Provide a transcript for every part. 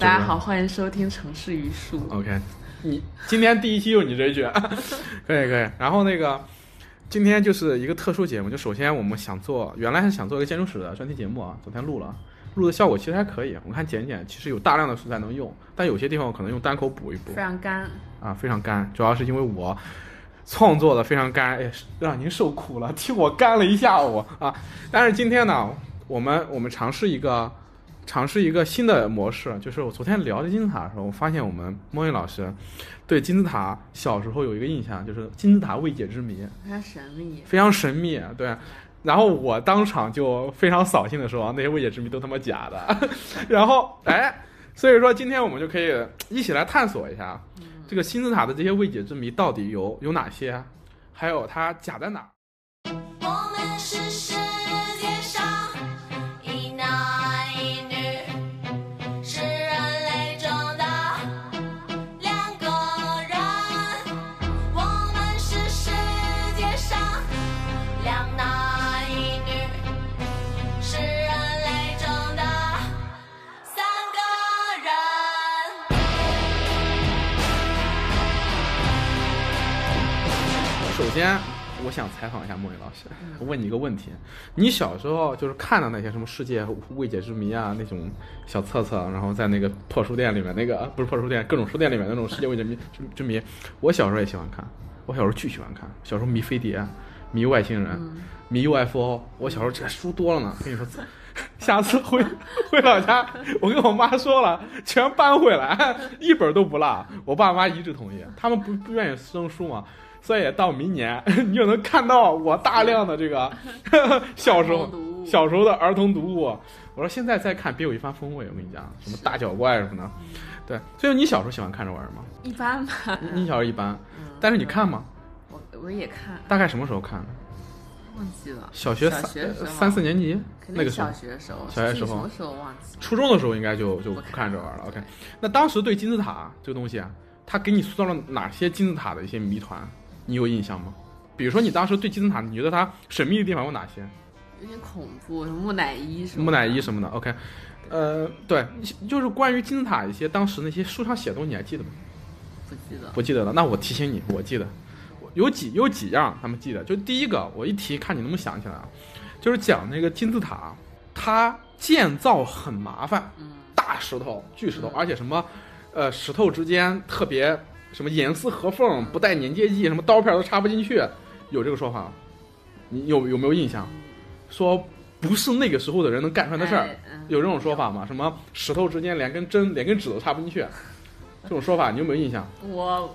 大家好，欢迎收听《城市榆树》。OK，你今天第一期有你这一句，可 以可以。然后那个今天就是一个特殊节目，就首先我们想做，原来是想做一个建筑史的专题节目啊，昨天录了，录的效果其实还可以，我看剪剪其实有大量的素材能用，但有些地方我可能用单口补一补非常干，啊，非常干，主要是因为我。创作的非常干，哎，让您受苦了，替我干了一下午啊！但是今天呢，我们我们尝试一个尝试一个新的模式，就是我昨天聊金字塔的时候，我发现我们莫云老师对金字塔小时候有一个印象，就是金字塔未解之谜，非常神秘。非常神秘，对。然后我当场就非常扫兴的说，那些未解之谜都他妈假的。然后哎，所以说今天我们就可以一起来探索一下。这个金字塔的这些未解之谜到底有有哪些？还有它假在哪？先，我想采访一下莫云老师，我问你一个问题：你小时候就是看到那些什么世界未解之谜啊那种小册册，然后在那个破书店里面那个不是破书店，各种书店里面那种世界未解谜之之谜，我小时候也喜欢看，我小时候巨喜欢看，小时候迷飞碟，迷外星人，迷 UFO，我小时候这书多了呢，跟你说。下次回回老家，我跟我妈说了，全搬回来，一本都不落。我爸妈一致同意，他们不不愿意扔书嘛，所以到明年 你就能看到我大量的这个 小时候小时候的儿童读物。我说现在再看别有一番风味，我跟你讲，什么大脚怪什么的，对。所以你小时候喜欢看这玩意儿吗？一般吧。你你小时候一般，但是你看吗？我我也看，大概什么时候看？忘记了。小学三三四年级那个时候小，学的时候，小学时候什么时候忘记？初中的时候应该就就不不看看这玩意儿了。OK，那当时对金字塔这个东西啊，它给你塑造了哪些金字塔的一些谜团？你有印象吗？比如说你当时对金字塔，你觉得它神秘的地方有哪些？有点恐怖，什么木乃伊什么的。木乃伊什么的。OK，呃，对，就是关于金字塔一些当时那些书上写的东西，你还记得吗？不记得。不记得了。那我提醒你，我记得，有几有几样他们记得。就第一个，我一提，看你能不能想起来啊，就是讲那个金字塔，它建造很麻烦，嗯，大石头、巨石头，嗯而且什么，呃，石头之间特别什么严丝合缝，不带粘接剂，什么刀片都插不进去，有这个说法吗？你有有没有印象？说不是那个时候的人能干出来的事儿，有这种说法吗？什么石头之间连根针、连根指都插不进去，这种说法你有没有印象？我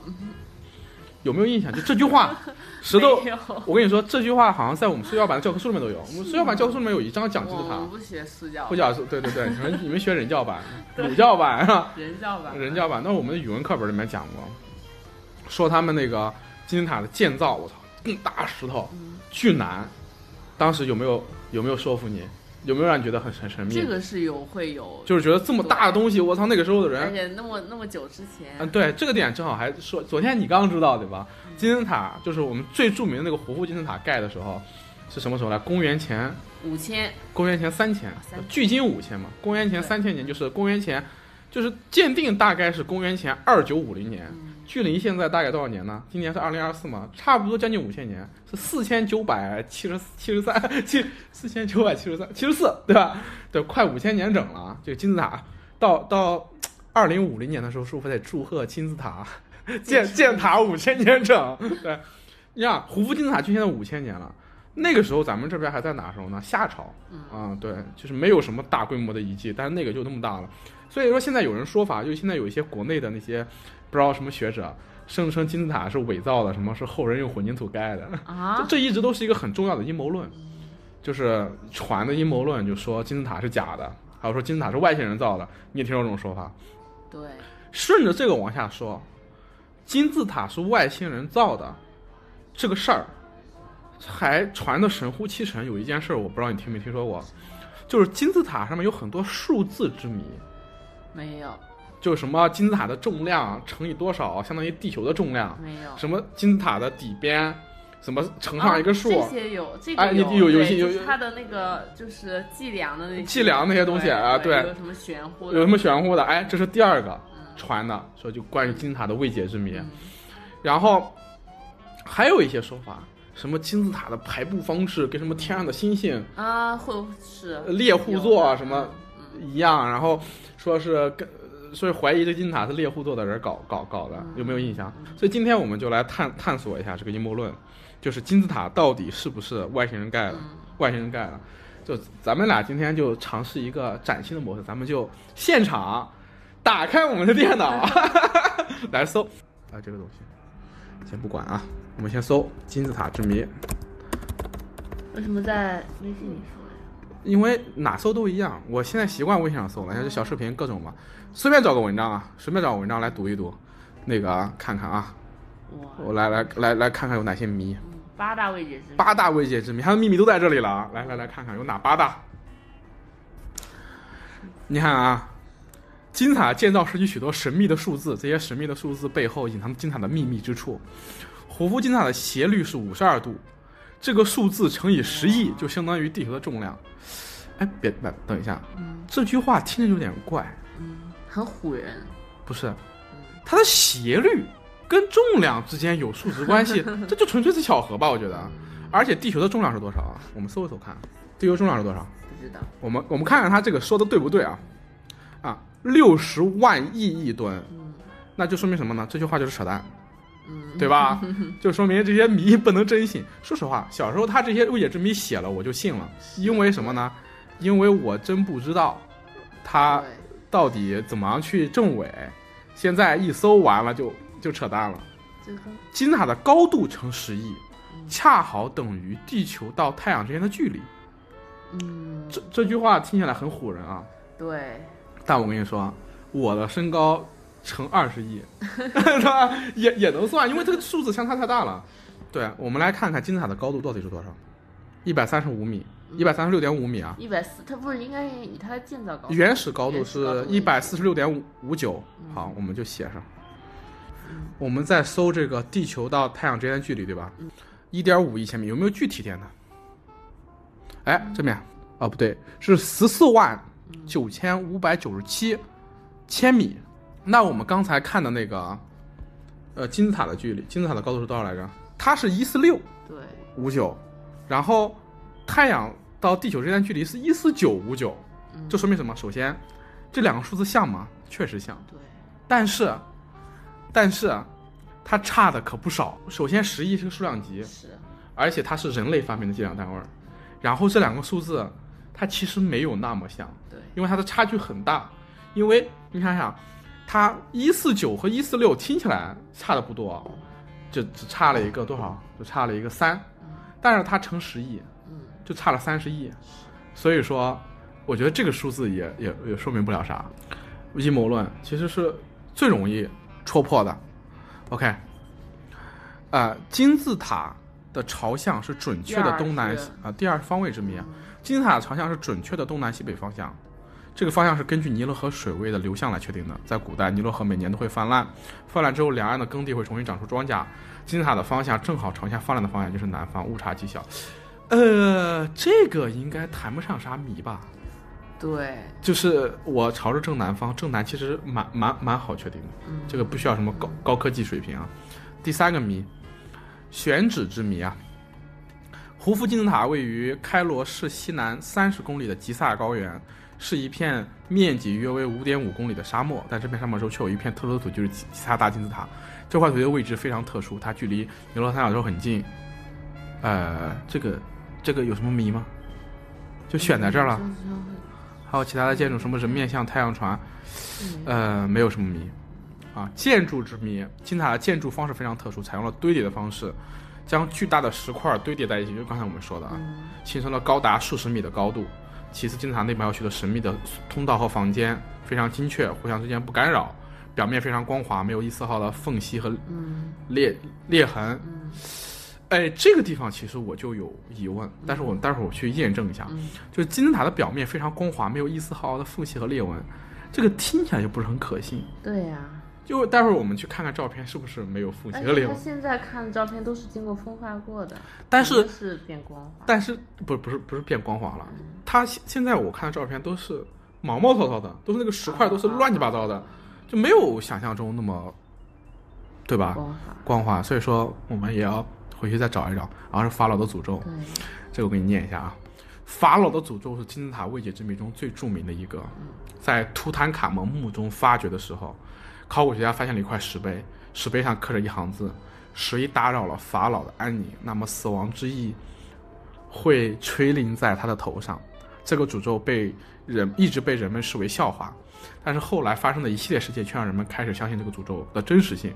有没有印象？就这句话，石头。我跟你说，这句话好像在我们苏教版的教科书里面都有。我们苏教版教科书里面有一章讲金字塔我我，不学素教，不讲对对对，你们你们学人教版、儒教版啊，人教版。人教版，那我们的语文课本里面讲过，说他们那个金字塔的建造，我操，更大石头，嗯巨难。当时有没有有没有说服你？有没有让你觉得很很神秘？这个是有会有，就是觉得这么大的东西，我操，那个时候的人，而且那么那么久之前，嗯，对，这个点正好还说，昨天你刚知道对吧？金字塔就是我们最著名的那个胡夫金字塔盖的时候，是什么时候来？公元前五千公元前三千三，距今五千嘛。公元前对三千年就是公元前，就是鉴定大概是公元前二九五零年，嗯距离现在大概多少年呢？今年是二零二四嘛，差不多将近五千年，是四千九百七十七十三七四千九百七十三七十四，对吧？对，快五千年整了。这个金字塔到到二零五零年的时候，是不是得祝贺金字塔建建塔五千年整。对，你看胡夫金字塔距现在五千年了。那个时候咱们这边还在哪时候呢？夏朝，嗯啊，对，就是没有什么大规模的遗迹，但是那个就那么大了。所以说现在有人说法，就是现在有一些国内的那些不知道什么学者声称金字塔是伪造的，什么是后人用混凝土盖的，这啊，这一直都是一个很重要的阴谋论，就是传的阴谋论，就说金字塔是假的，还有说金字塔是外星人造的，你也听说这种说法？对，顺着这个往下说，金字塔是外星人造的这个事儿，还传的神乎其神。有一件事儿，我不知道你听没听说过，就是金字塔上面有很多数字之谜，没有就什么金字塔的重量乘以多少相当于地球的重量，没有，什么金字塔的底边怎么乘上一个数，哦这些有，这个哎你有有有有有就是它的那个就是计量的那些计量那些东西对啊对。有什么玄乎的，有什么玄乎的？哎，这是第二个传的，说就关于金字塔的未解之谜。嗯。然后还有一些说法，什么金字塔的排布方式跟什么天上的星星啊，会是。猎户座啊什么嗯。一样，然后说是跟。所以怀疑这金字塔是猎户座的人搞搞搞的，有没有印象？所以今天我们就来探探索一下这个阴谋论，就是金字塔到底是不是外星人盖的？外星人盖的，就咱们俩今天就尝试一个崭新的模式，咱们就现场打开我们的电脑 来搜啊这个东西，先不管啊，我们先搜金字塔之谜，为什么在微信里说呀？因为哪搜都一样，我现在习惯微信上搜了，像这小视频各种嘛，随便找个文章啊，随便找个文章来读一读，那个啊看看啊，我来来来来看看有哪些谜，嗯八大未解之谜，八大未解之谜，它的秘密都在这里了啊！来来来看看有哪八大。你看啊，金字塔建造时期许多神秘的数字，这些神秘的数字背后隐藏着金字塔的秘密之处。胡夫金字塔的斜率是五十二度，这个数字乘以十亿就相当于地球的重量。哎，别别，等一下，这句话听着有点怪，嗯，很唬人，不是？它的斜率跟重量之间有数值关系，这就纯粹是巧合吧？我觉得。而且地球的重量是多少啊？我们搜一搜看，地球重量是多少？不知道，我们我们看看他这个说的对不对啊？啊，六十万亿亿吨，那就说明什么呢？这句话就是扯淡，嗯，对吧？就说明这些谜不能真信。说实话，小时候他这些未解之谜写了，我就信了，因为什么呢？因为我真不知道他到底怎么样去证伪。现在一搜完了就就扯淡了。这个金字塔的高度乘十亿，恰好等于地球到太阳之间的距离。嗯，这这句话听起来很唬人啊，对，但我跟你说，我的身高乘二十亿，是吧？也也能算，因为这个数字相差太大了。对，我们来看看金字塔的高度到底是多少？一百三十五米，一百三十六点五米啊。一百四，它不是应该以它的建造高度原始高度是一百四十六点五五九，好，我们就写上。我们在搜这个地球到太阳之间的距离，对吧？一点五亿千米，有没有具体点的？哎，这边啊，不对，是十四万九千五百九十七千米。那我们刚才看的那个，呃，金字塔的距离，金字塔的高度是多少来着？它是一四六对，五九，然后太阳到地球之间距离是一四九五九，这说明什么？首先，这两个数字像吗？确实像，对，但是，但是它差的可不少。首先，十亿是个数量级，是，而且它是人类发明的计量单位儿。然后这两个数字，它其实没有那么像，对，因为它的差距很大。因为你想想，它一四九和一四六听起来差的不多，就只差了一个多少？就差了一个三，但是它乘十亿，嗯，就差了三十亿。所以说，我觉得这个数字也也也说明不了啥。阴谋论其实是最容易戳破的。OK，呃，金字塔的朝向是准确的东南啊，第二方位之谜啊。金字塔的朝向是准确的东南西北方向，这个方向是根据尼罗河水位的流向来确定的。在古代，尼罗河每年都会泛滥，泛滥之后，两岸的耕地会重新长出庄稼。金字塔的方向正好朝向泛滥的方向就是南方，误差极小。呃，这个应该谈不上啥谜吧？对，就是我朝着正南方，正南其实蛮蛮蛮好确定的，这个不需要什么高高科技水平啊。第三个谜，选址之谜啊。胡夫金字塔位于开罗市西南三十公里的吉萨高原，是一片面积约为五点五公里的沙漠，但这片沙漠中却有一片特殊的土，就是吉吉萨大金字塔。这块土地的位置非常特殊，它距离尼罗三角洲很近。呃，这个这个有什么谜吗？就选在这儿了。还有其他的建筑，什么人面像、太阳船，呃，没有什么谜啊。建筑之谜，金字塔的建筑方式非常特殊，采用了堆叠的方式，将巨大的石块堆叠在一起，就刚才我们说的啊，形成了高达数十米的高度。其次，金字塔内部还有许多神秘的通道和房间，非常精确，互相之间不干扰，表面非常光滑，没有一丝毫的缝隙和裂裂痕。哎，这个地方其实我就有疑问，但是我待会儿我去验证一下。就是金字塔的表面非常光滑，没有一丝毫的缝隙和裂纹，这个听起来就不是很可信。对呀、就待会儿我们去看看照片，是不是没有复而且他？现在看的照片都是经过风化过的，但是是变光滑。但是不不是不是变光滑了，他现现在我看的照片都是毛毛糙糙的，都是那个石块都是乱七八糟的，就没有想象中那么，对吧？光滑，光滑，所以说我们也要回去再找一找。然后是法老的诅咒，这个我给你念一下啊。法老的诅咒是金字塔未解之谜中最著名的一个，在图坦卡蒙墓中发掘的时候，考古学家发现了一块石碑，石碑上刻着一行字：“谁打扰了法老的安宁，那么死亡之翼会垂临在他的头上。”这个诅咒被人一直被人们视为笑话，但是后来发生的一系列事件却让人们开始相信这个诅咒的真实性。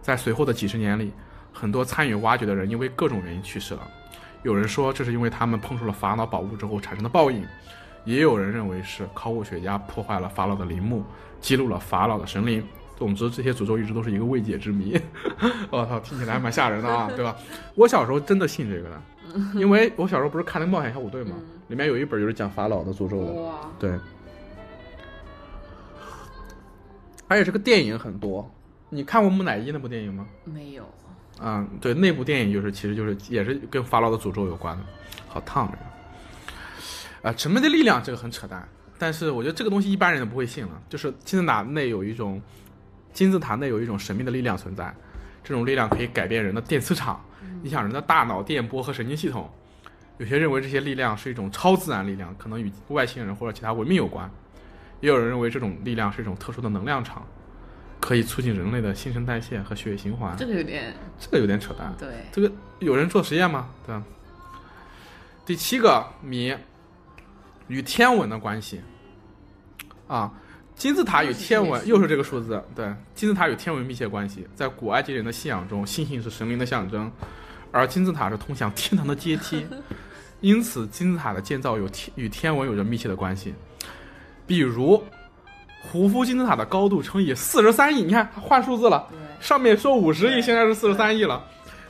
在随后的几十年里，很多参与挖掘的人因为各种原因去世了。有人说这是因为他们碰触了法老宝物之后产生的报应，也有人认为是考古学家破坏了法老的陵墓，记录了法老的神灵。总之，这些诅咒一直都是一个未解之谜。我 操，听起来还蛮吓人的啊，对吧？我小时候真的信这个的，因为我小时候不是看那个冒险小虎队嘛，里面有一本就是讲法老的诅咒的。对，而且这个电影很多。你看过木乃伊那部电影吗？没有，嗯，对，那部电影就是其实就是也是跟法老的诅咒有关的，好烫这个。啊、神秘的力量这个很扯淡，但是我觉得这个东西一般人都不会信了。就是金字塔内有一种金字塔内有一种神秘的力量存在，这种力量可以改变人的电磁场，影响人的大脑电波和神经系统。有些认为这些力量是一种超自然力量，可能与外星人或者其他文明有关。也有人认为这种力量是一种特殊的能量场，可以促进人类的新陈代谢和血液循环。这个有点这个有点扯淡。对，这个有人做实验吗？对吧？第七个谜，与天文的关系啊，金字塔与天文又是这个数字，对，金字塔与天文密切关系。在古埃及人的信仰中，星星是神灵的象征，而金字塔是通向天堂的阶梯，因此金字塔的建造有天与天文有着密切的关系。比如，胡夫金字塔的高度乘以四十三亿，你看换数字了。上面说五十亿，现在是四十三亿了，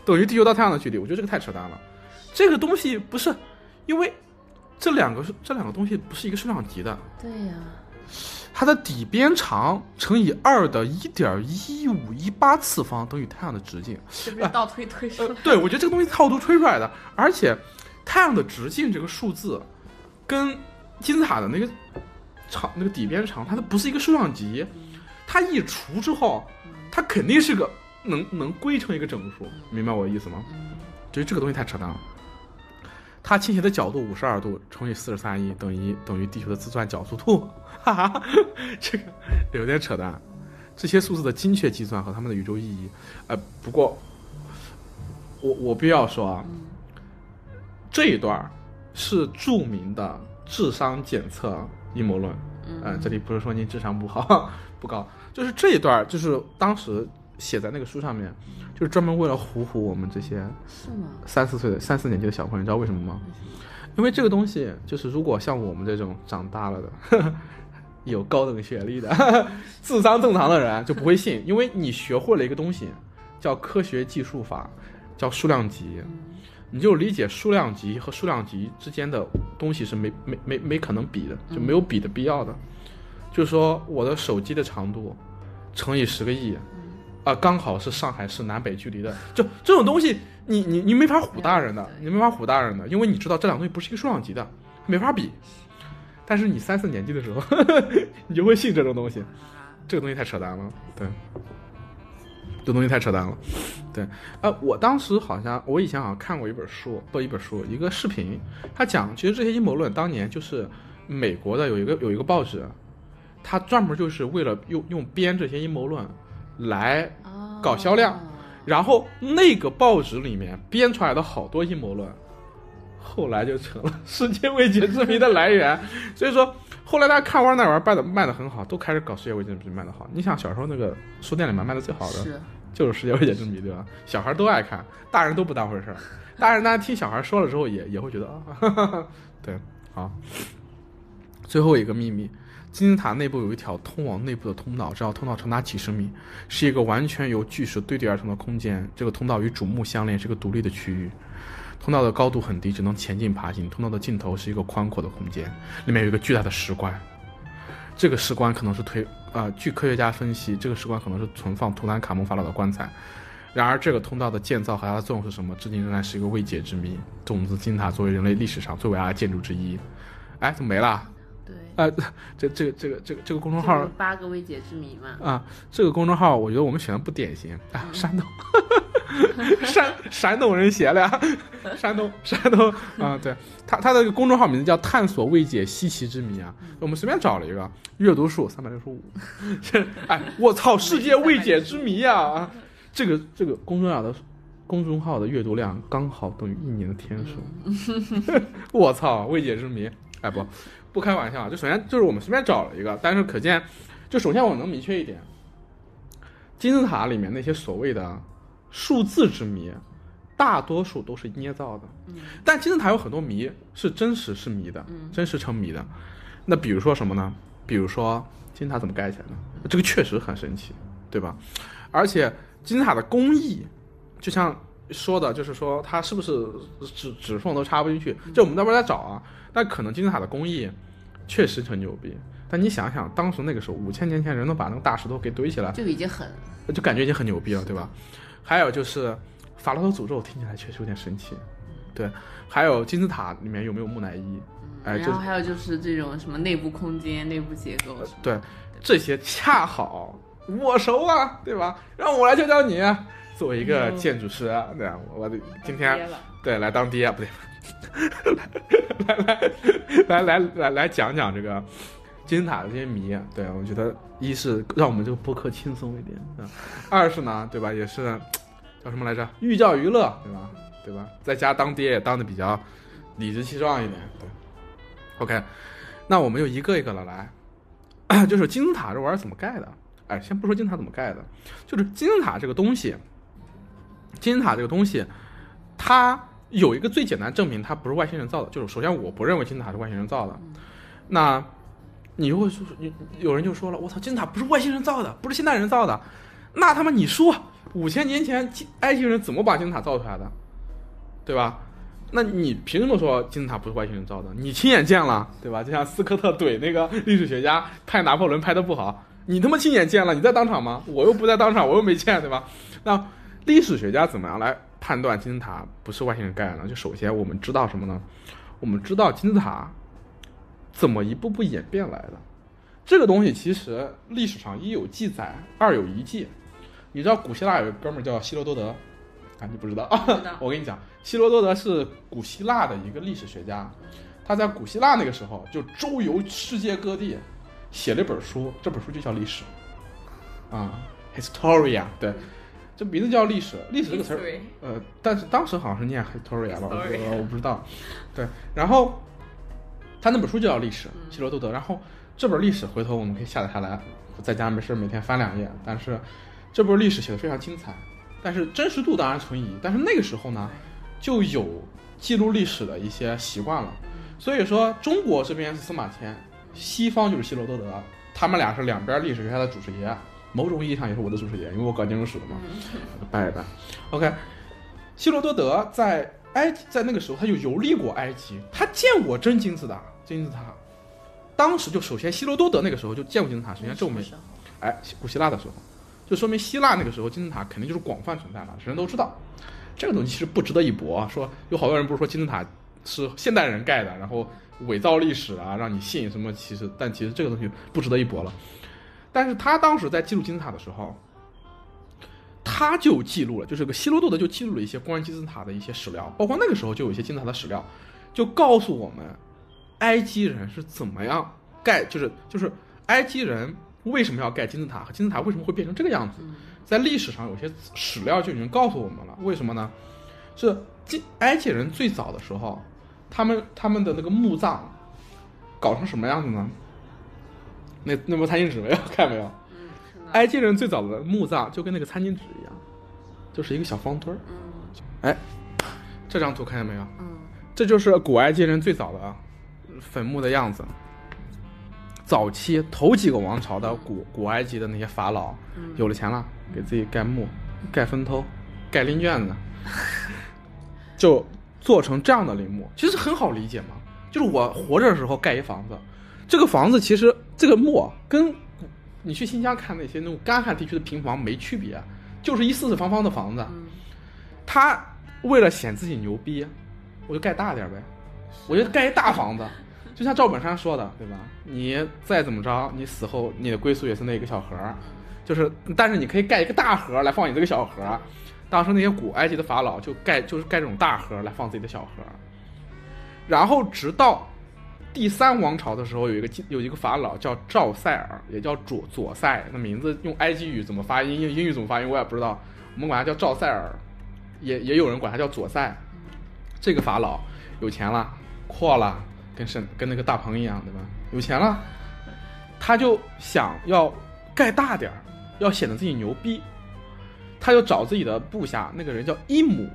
等于地球到太阳的距离。我觉得这个太扯淡了。这个东西不是，因为这两个是这两个东西不是一个数量级的，对呀，它的底边长乘以二的一点一五一八次方等于太阳的直径。是不是倒推推出对，我觉得这个东西套路推出来的，而且太阳的直径这个数字跟金字塔的那个长那个底边长，它都不是一个数量级，它一除之后，它肯定是个能能归成一个整数，明白我的意思吗？觉得这个东西太扯淡了。它倾斜的角度五十二度乘以四十三亿等于等于地球的自转角速度，哈哈，这个有点扯淡。这些数字的精确计算和它们的宇宙意义，呃，不过我我必须要说啊，这一段是著名的智商检测阴谋论。嗯、这里不是说您智商不好 不高，就是这一段就是当时写在那个书上面，就是专门为了唬唬我们这些是吗？三四岁的三四年级的小朋友，你知道为什么吗？因为这个东西就是如果像我们这种长大了的，有高等学历的，智商正常的人就不会信，因为你学会了一个东西叫科学计数法，叫数量级，你就理解数量级和数量级之间的东西是没没没没可能比的，就没有比的必要的。就是说我的手机的长度乘以十个亿，啊、刚好是上海市南北距离的，就这种东西，你你你没法唬大人的，你没法唬大人的，因为你知道这两个东西不是一个数量级的，没法比。但是你三四年级的时候，你就会信这种东西，这个东西太扯淡了，对，这东西太扯淡了，对，呃，我当时好像我以前好像看过一本书，不一本书，一个视频，他讲其实这些阴谋论当年就是美国的有一个有一个报纸，他专门就是为了用用编这些阴谋论来哦搞销量然后那个报纸里面编出来的好多阴谋论，后来就成了世界未解之谜的来源。所以说，后来大家看玩那玩意儿卖的卖的很好，都开始搞世界未解之谜卖的好。你想小时候那个书店里面卖的最好的是就是世界未解之谜，对吧？小孩都爱看，大人都不当回事儿。大人大家听小孩说了之后也，也会觉得啊，哈哈哈对，好。最后一个秘密，金字塔内部有一条通往内部的通道，这条通道长达几十米，是一个完全由巨石堆叠而成的空间。这个通道与主墓相连，是个独立的区域。通道的高度很低，只能前进爬行。通道的尽头是一个宽阔的空间，里面有一个巨大的石棺。这个石棺可能是推呃，据科学家分析，这个石棺可能是存放图坦卡蒙法老的棺材。然而，这个通道的建造和它的作用是什么，至今仍然是一个未解之谜。种子金字塔作为人类历史上最伟大的建筑之一，哎，怎么没了？对，呃，这这个这个这个这个公众号八个未解之谜嘛。啊，这个公众号我觉得我们选的不典型啊，山东，山山东人写的呀，山东山东啊，对他他的公众号名字叫“探索未解稀奇之谜”啊，我们随便找了一个，阅读数三百六十五，这哎我操，世界未解之谜呀、啊！这个这个公众号的公众号的阅读量刚好等于一年的天数，我操，未解之谜，哎不不开玩笑啊，就首先就是我们随便找了一个，但是可见。就首先我能明确一点，金字塔里面那些所谓的数字之谜，大多数都是捏造的。嗯但金字塔有很多谜是真实是谜的，嗯真实成谜的。那比如说什么呢？比如说金字塔怎么盖起来的？这个确实很神奇，对吧？而且金字塔的工艺，就像说的，就是说它是不是指指缝都插不进去？就我们待会儿再找啊。但可能金字塔的工艺确实很牛逼。但你想想，当时那个时候，五千年前人能把那个大石头给堆起来，就已经很就感觉已经很牛逼了，对吧？还有就是法老的诅咒听起来确实有点神奇，对。还有金字塔里面有没有木乃伊？哎，这然后还有就是这种什么内部空间、内部结构对这些恰好我熟啊，对吧？让我来教教你，啊作为一个建筑师，啊对吧？我我今天对来当爹不对，来来来来来来讲讲这个金字塔的这些谜。对我觉得一是让我们这个播客轻松一点啊，二是呢，对吧？也是叫什么来着？寓教于乐，对吧？对吧？在家当爹也当的比较理直气壮一点。对，OK，那我们就一个一个的来，就是金字塔这玩意儿怎么盖的？哎，先不说金字塔怎么盖的，就是金字塔这个东西，金字塔这个东西，它有一个最简单证明它不是外星人造的，就是首先我不认为金字塔是外星人造的。那你就会说，有有人就说了，我操，金字塔不是外星人造的，不是现代人造的，那他妈你说五千年前金埃及人怎么把金字塔造出来的，对吧？那你凭什么说金字塔不是外星人造的？你亲眼见了，对吧？就像斯科特怼那个历史学家拍拿破仑拍的不好，你他妈亲眼见了，你在当场吗？我又不在当场，我又没见，对吧？那历史学家怎么样来判断金字塔不是外星人盖的呢？就首先我们知道什么呢？我们知道金字塔怎么一步步演变来的。这个东西其实历史上一有记载，二有遗迹。你知道古希腊有个哥们儿叫希罗多德，啊，你不知道啊？知道 我跟你讲，希罗多德是古希腊的一个历史学家，他在古希腊那个时候就周游世界各地，写了一本书，这本书就叫历史，啊，Historia，对，这名字叫历史，历史这个词儿呃，但是当时好像是念 Historia 吧，我不 Historia 我不知道。对，然后他那本书就叫历史，希罗多德。然后这本历史回头我们可以下载下来，在家没事每天翻两页。但是这本历史写的非常精彩，但是真实度当然存疑。但是那个时候呢，就有记录历史的一些习惯了。所以说，中国这边是司马迁，西方就是希罗多德，他们俩是两边历史学家的祖师爷。某种意义上也是我的祖师爷，因为我搞金融史的嘛，我拜一拜。OK，希罗多德在埃及，在那个时候他就游历过埃及，他见过真金字塔，金字塔。当时就首先希罗多德那个时候就见过金字塔，首先这我们什么时候哎，古希腊的时候，就说明希腊那个时候金字塔肯定就是广泛存在的，人都知道。这个东西其实不值得一驳。说有好多人不是说金字塔是现代人盖的，然后伪造历史啊，让你信什么？其实，但其实这个东西不值得一驳了。但是他当时在记录金字塔的时候，他就记录了，就是个希罗多德就记录了一些关于金字塔的一些史料，包括那个时候就有一些金字塔的史料，就告诉我们埃及人是怎么样盖，就是就是埃及人为什么要盖金字塔，和金字塔为什么会变成这个样子，在历史上有些史料就已经告诉我们了。为什么呢？是金埃及人最早的时候，他们他们的那个墓葬搞成什么样子呢？那那部餐巾纸没有 看没有？埃及人最早的墓葬就跟那个餐巾纸一样，就是一个小方墩儿。嗯哎，这张图看见没有？嗯这就是古埃及人最早的坟墓的样子。早期头几个王朝的古古埃及的那些法老，嗯有了钱了，给自己盖墓、盖坟头、盖陵卷子，就做成这样的陵墓。其实很好理解嘛，就是我活着的时候盖一房子，这个房子其实这个墓啊跟你去新疆看那些那种干旱地区的平房没区别，就是一四四方方的房子。嗯，他为了显自己牛逼，我就盖大点呗，我就盖一大房子，就像赵本山说的，对吧？你再怎么着，你死后你的归宿也是那一个小盒儿，就是，但是你可以盖一个大盒来放你这个小盒儿。当时那些古埃及的法老就盖就是盖这种大盒来放自己的小盒儿，然后直到第三王朝的时候，有一个有一个法老叫赵塞尔，也叫左左塞，那名字用埃及语怎么发音，英英语怎么发音我也不知道，我们管他叫赵塞尔，也也有人管他叫左塞。这个法老有钱了，阔了，跟沈跟那个大鹏一样，对吧？有钱了，他就想要盖大点儿，要显得自己牛逼，他就找自己的部下，那个人叫伊姆，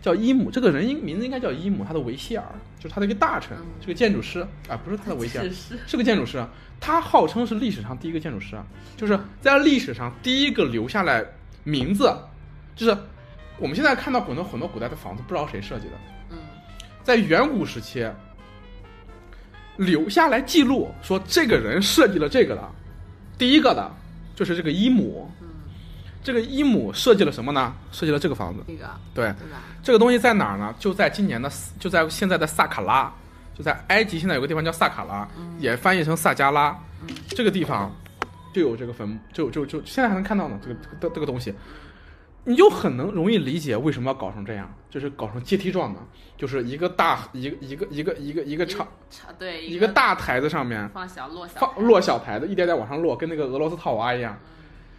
叫伊姆，这个人应名字应该叫伊姆，他的维希尔，就是他的一个大臣，是个建筑师啊，不是他的维谢尔只，是是个建筑师，他号称是历史上第一个建筑师啊，就是在历史上第一个留下来名字，就是我们现在看到很多很多古代的房子，不知道谁设计的，嗯。在远古时期留下来记录说这个人设计了这个的，第一个的就是这个伊姆，嗯，这个伊姆设计了什么呢？设计了这个房子，这个对，对？这个东西在哪儿呢？就在今年的，就在现在的萨卡拉，就在埃及，现在有个地方叫萨卡拉，也翻译成萨加拉。这个地方就有这个坟墓，就就就现在还能看到呢。这个这个这个东西，你就很能容易理解为什么要搞成这样，就是搞成阶梯状的，就是一个大一个一个一个一个一个长长对一个大台子上面放小落小放落小台子，一点点往上落，跟那个俄罗斯套娃一样。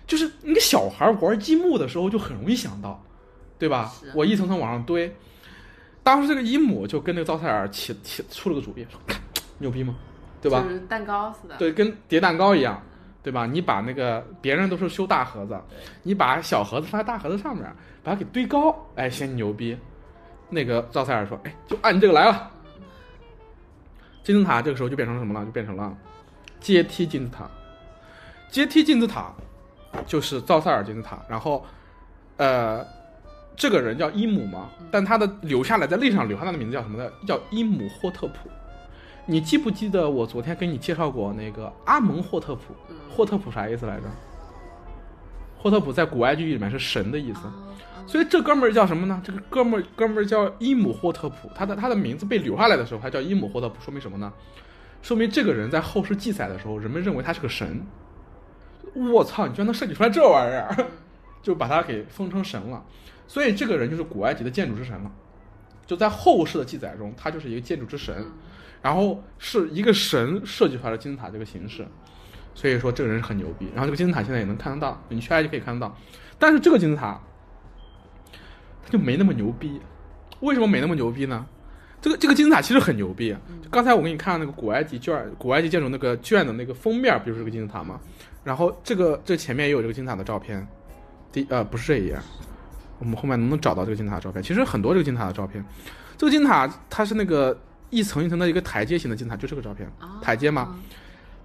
就是那个小孩玩积木的时候就很容易想到，对吧？我一层层往上堆。当时这个伊姆就跟那个赵塞尔起起出了个主意，说看牛逼吗？对吧？就是蛋糕似的，对，跟叠蛋糕一样，对吧？你把那个别人都是修大盒子，你把小盒子放在大盒子上面，把它给堆高，哎，显牛逼。那个赵塞尔说，哎，就按这个来了。金字塔这个时候就变成了什么了？就变成了阶梯金字塔。阶梯金字塔就是造塞尔金字塔，然后，呃，这个人叫伊姆嘛，但他的留下来在历史上留下来的名字叫什么呢？叫伊姆霍特普。你记不记得我昨天给你介绍过那个阿蒙霍特普？嗯霍特普啥意思来着？霍特普在古埃及语里面是神的意思，啊所以这哥们儿叫什么呢？这个哥们儿哥们儿叫伊姆霍特普，他的他的名字被留下来的时候，他叫伊姆霍特普，说明什么呢？说明这个人在后世记载的时候，人们认为他是个神。我操，你居然能设计出来这玩意儿，就把他给封成神了。所以这个人就是古埃及的建筑之神了。就在后世的记载中，他就是一个建筑之神，然后是一个神设计出来的金字塔这个形式。所以说这个人是很牛逼。然后这个金字塔现在也能看得到，你去埃及可以看得到。但是这个金字塔，它就没那么牛逼。为什么没那么牛逼呢？这个这个金字塔其实很牛逼。就刚才我给你看那个古埃及卷，古埃及建筑那个卷的那个封面，不就是这个金字塔吗？然后这个这前面也有这个金字塔的照片。第呃不是这一页，我们后面能不能找到这个金字塔的照片？其实很多这个金字塔的照片。这个金字塔它是那个一层一层的一个台阶型的金字塔，就这个照片，啊台阶嘛。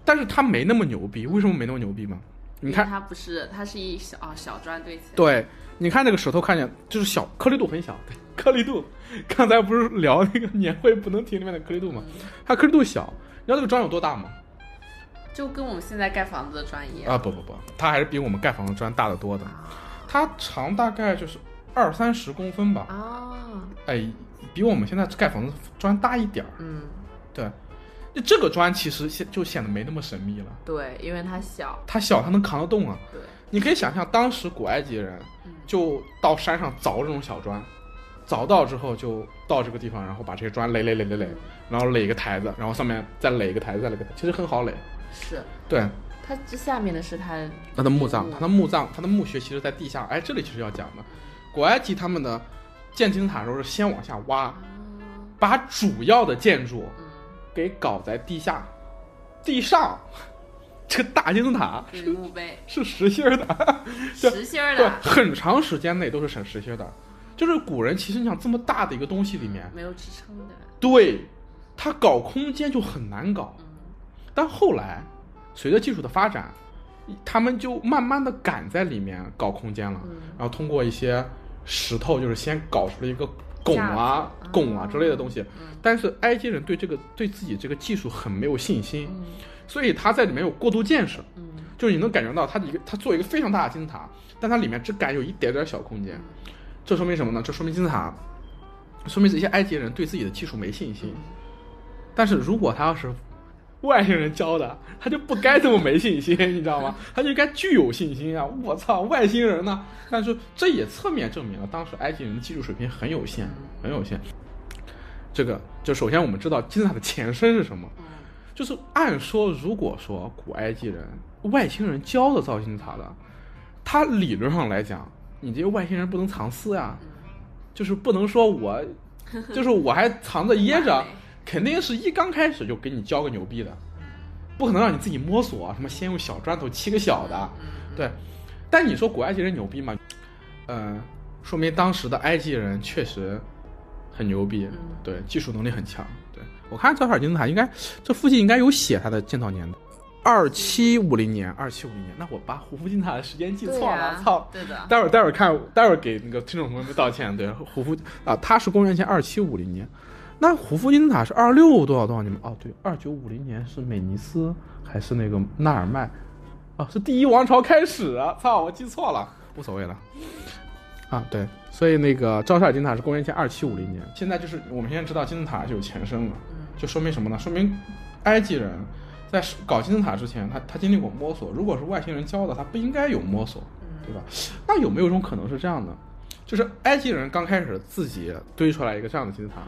但是它没那么牛逼，为什么没那么牛逼吗？你看，它不是，它是一小啊小砖堆起来，对，你看那个舌头看见就是小，颗粒度很小，对，颗粒度。刚才不是聊那个年会不能停里面的颗粒度吗？它颗粒度小，你知道这个砖有多大吗？就跟我们现在盖房子的砖一样啊，不不不，它还是比我们盖房子砖大得多的。啊它长大概就是二三十公分吧，啊，哎，比我们现在盖房子砖大一点儿。嗯，对，那这个砖其实显就显得没那么神秘了。对，因为它小，它小，它能扛得动啊。对，你可以想象，当时古埃及人嗯就到山上凿这种小砖，凿到之后就到这个地方，然后把这些砖垒垒垒垒垒，然后垒一个台子，然后上面再垒一个台子，再垒一个台子，其实很好垒。是对，它这下面的是它它的墓葬，墓它的墓葬，它的墓穴其实在地下。哎，这里其实要讲的，古埃及他们的建金字塔的时候是先往下挖，啊，把主要的建筑嗯，给搞在地下，地上。这个大金字塔是是墓碑，是实心儿的，实 心儿对，的，很长时间内都是省实心儿的。就是古人其实你想这么大的一个东西里面，没有支撑的，对，它搞空间就很难搞。嗯但后来随着技术的发展，他们就慢慢的敢在里面搞空间了，嗯然后通过一些石头，就是先搞出了一个拱啊、拱啊之类的东西。嗯但是埃及人对这个对自己这个技术很没有信心，嗯所以他在里面有过度建设，嗯就是你能感觉到他的一个他做一个非常大的金字塔，但它里面只敢有一点点小空间，这说明什么呢？这说明金字塔，说明这些埃及人对自己的技术没信心。但是如果他要是外星人教的，他就不该这么没信心，你知道吗？他就该具有信心啊！我操，外星人呢？但是这也侧面证明了当时埃及人的技术水平很有限，很有限。这个就首先我们知道金字塔的前身是什么，就是按说如果说古埃及人外星人教的造金字塔的，他理论上来讲，你这些外星人不能藏私呀，就是不能说我，就是我还藏着掖着，肯定是一刚开始就给你教个牛逼的，不可能让你自己摸索啊，什么先用小砖头砌个小的，对。但你说古埃及人牛逼吗？嗯、说明当时的埃及人确实很牛逼，对，技术能力很强。对我看赵尔金字塔应该这附近应该有写它的建造年代，二七五零年，二七五零年。那我把胡夫金字塔的时间记错了，操！对的，待会儿待会儿看，待会儿给那个听众朋友们道歉。对，胡夫啊，他是公元前二七五零年，那胡夫金字塔是二六多少多少年？哦，对，二九五零年是美尼斯还是那个纳尔迈？哦，是第一王朝开始啊！操，我记错了，无所谓了。啊，对，所以那个赵萨尔金字塔是公元前二七五零年。现在就是我们现在知道金字塔是有前身了，就说明什么呢？说明埃及人在搞金字塔之前，他他经历过摸索。如果是外星人教的，他不应该有摸索，对吧？那有没有一种可能是这样的？就是埃及人刚开始自己堆出来一个这样的金字塔，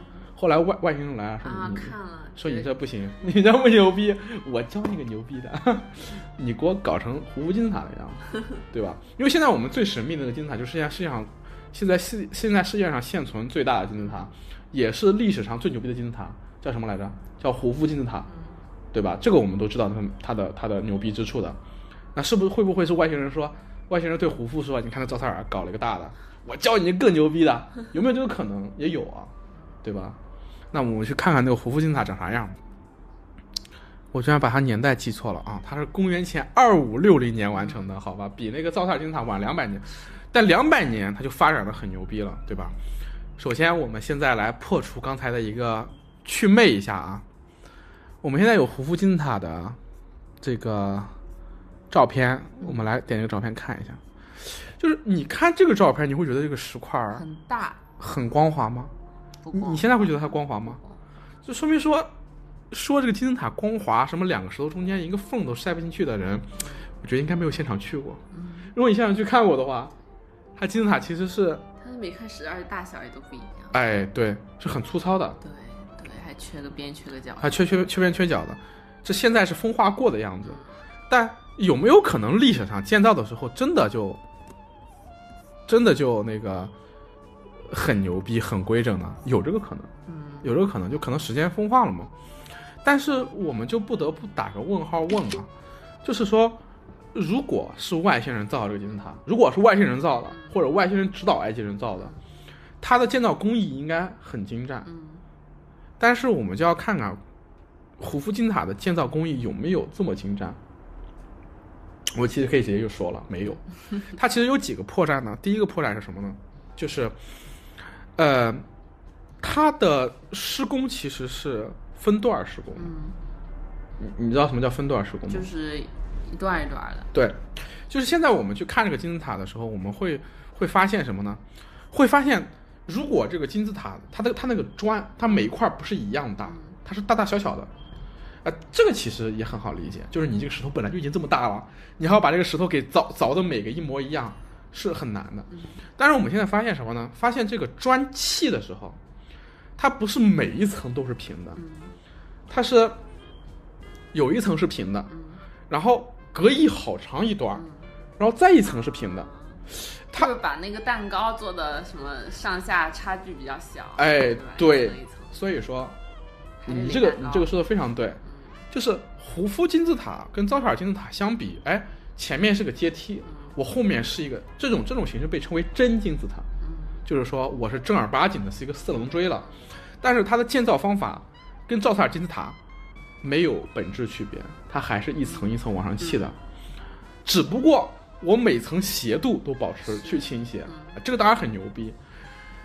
后来外外星人来了，说你、啊，看了，说你这不行，你这么牛逼，我教你个牛逼的，你给我搞成胡夫金字塔的样子，对吧？因为现在我们最神秘的那个金字塔，就是现在世界上现在世现在世界上现存最大的金字塔，也是历史上最牛逼的金字塔，叫什么来着？叫胡夫金字塔，对吧？这个我们都知道它它的它的牛逼之处的。那是不是会不会是外星人说，外星人对胡夫说，你看那赵塞尔搞了一个大的，我教你更牛逼的，有没有这个可能？也有啊，对吧？那我们去看看那个胡夫金字塔长啥样。我居然把它年代记错了啊！它是公元前二五六零年完成的，好吧，比那个造塔金字塔晚两百年，但两百年它就发展的很牛逼了，对吧？首先，我们现在来破除刚才的一个祛魅一下啊。我们现在有胡夫金字塔的这个照片，我们来点这个照片看一下。就是你看这个照片，你会觉得这个石块儿很大，很光滑吗？你你现在会觉得它光滑吗？就说明说，说这个金字塔光滑，什么两个石头中间一个缝都塞不进去的人，我觉得应该没有现场去过。如果你现场去看过的话，它金字塔其实是，它的每块石而且大小也都不一样，哎，对，是很粗糙的，对对，还缺个边缺个角，还缺缺缺边缺角的，这现在是风化过的样子。但有没有可能历史上建造的时候真的就，真的就那个很牛逼、很规整的？有这个可能。嗯，有这个可能，就可能时间风化了嘛。但是我们就不得不打个问号问啊，就是说，如果是外星人造的这个金字塔，如果是外星人造的，或者外星人指导埃及人造的，它的建造工艺应该很精湛。嗯但是我们就要看看胡夫金字塔的建造工艺有没有这么精湛。我其实可以直接就说了，没有。它其实有几个破绽呢？第一个破绽是什么呢？就是，呃，它的施工其实是分段施工。嗯，你你知道什么叫分段施工吗？就是一段一段的，对，就是现在我们去看这个金字塔的时候，我们会会发现什么呢？会发现，如果这个金字塔它的它那个砖，它每一块不是一样大，它是大大小小的。啊、这个其实也很好理解，就是你这个石头本来就已经这么大了，你还要把这个石头给凿凿的每个一模一样，是很难的。但是我们现在发现什么呢？发现这个砖砌的时候，它不是每一层都是平的，它是有一层是平的，然后隔一好长一段儿，然后再一层是平的。它就是把那个蛋糕做的什么上下差距比较小，哎对所以说，你这个你这个说的非常对，就是胡夫金字塔跟造塔尔金字塔相比，哎，前面是个阶梯，我后面是一个这种这种形式被称为真金字塔，就是说我是正儿八经的是一个四棱锥了，但是它的建造方法跟赵萨尔金字塔没有本质区别，它还是一层一层往上砌的，只不过我每层斜度都保持去倾斜，这个当然很牛逼。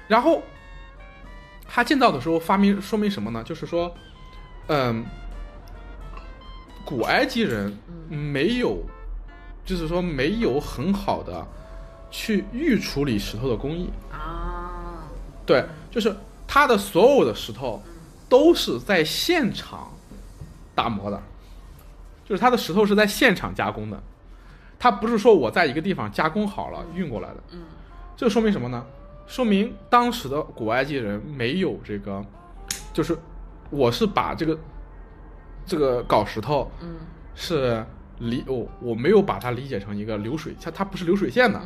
然后它建造的时候发明说明什么呢？就是说，嗯，古埃及人没有，就是说没有很好的去预处理石头的工艺。啊，对，就是它的所有的石头都是在现场打磨的，就是它的石头是在现场加工的，它不是说我在一个地方加工好了运过来的。嗯，这说明什么呢？说明当时的古埃及人没有这个，就是我是把这个这个搞石头嗯是理我我没有把它理解成一个流水，它它不是流水线的，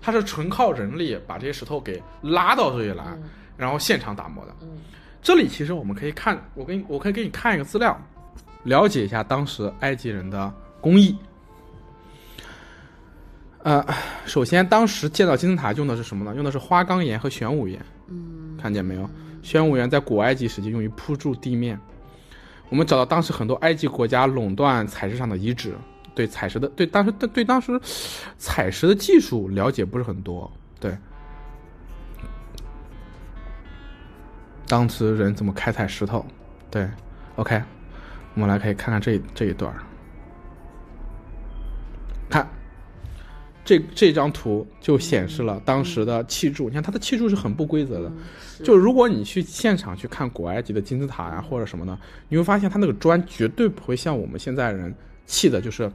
它是纯靠人力把这些石头给拉到这里来，嗯然后现场打磨的。嗯这里其实我们可以看，我给你我可以给你看一个资料，了解一下当时埃及人的工艺。呃，首先当时建造金字塔用的是什么呢？用的是花岗岩和玄武岩，嗯看见没有？玄武岩在古埃及时期用于铺筑地面。我们找到当时很多埃及国家垄断采石场的遗址，对采石的对当时对对当时采石的技术了解不是很多，对。当时人怎么开采石头？对，OK，我们来可以看看这这一段儿。看，这这张图就显示了当时的砌筑。你看它的砌筑是很不规则的，就如果你去现场去看古埃及的金字塔呀、或者什么的，你会发现它那个砖绝对不会像我们现在人砌的，就是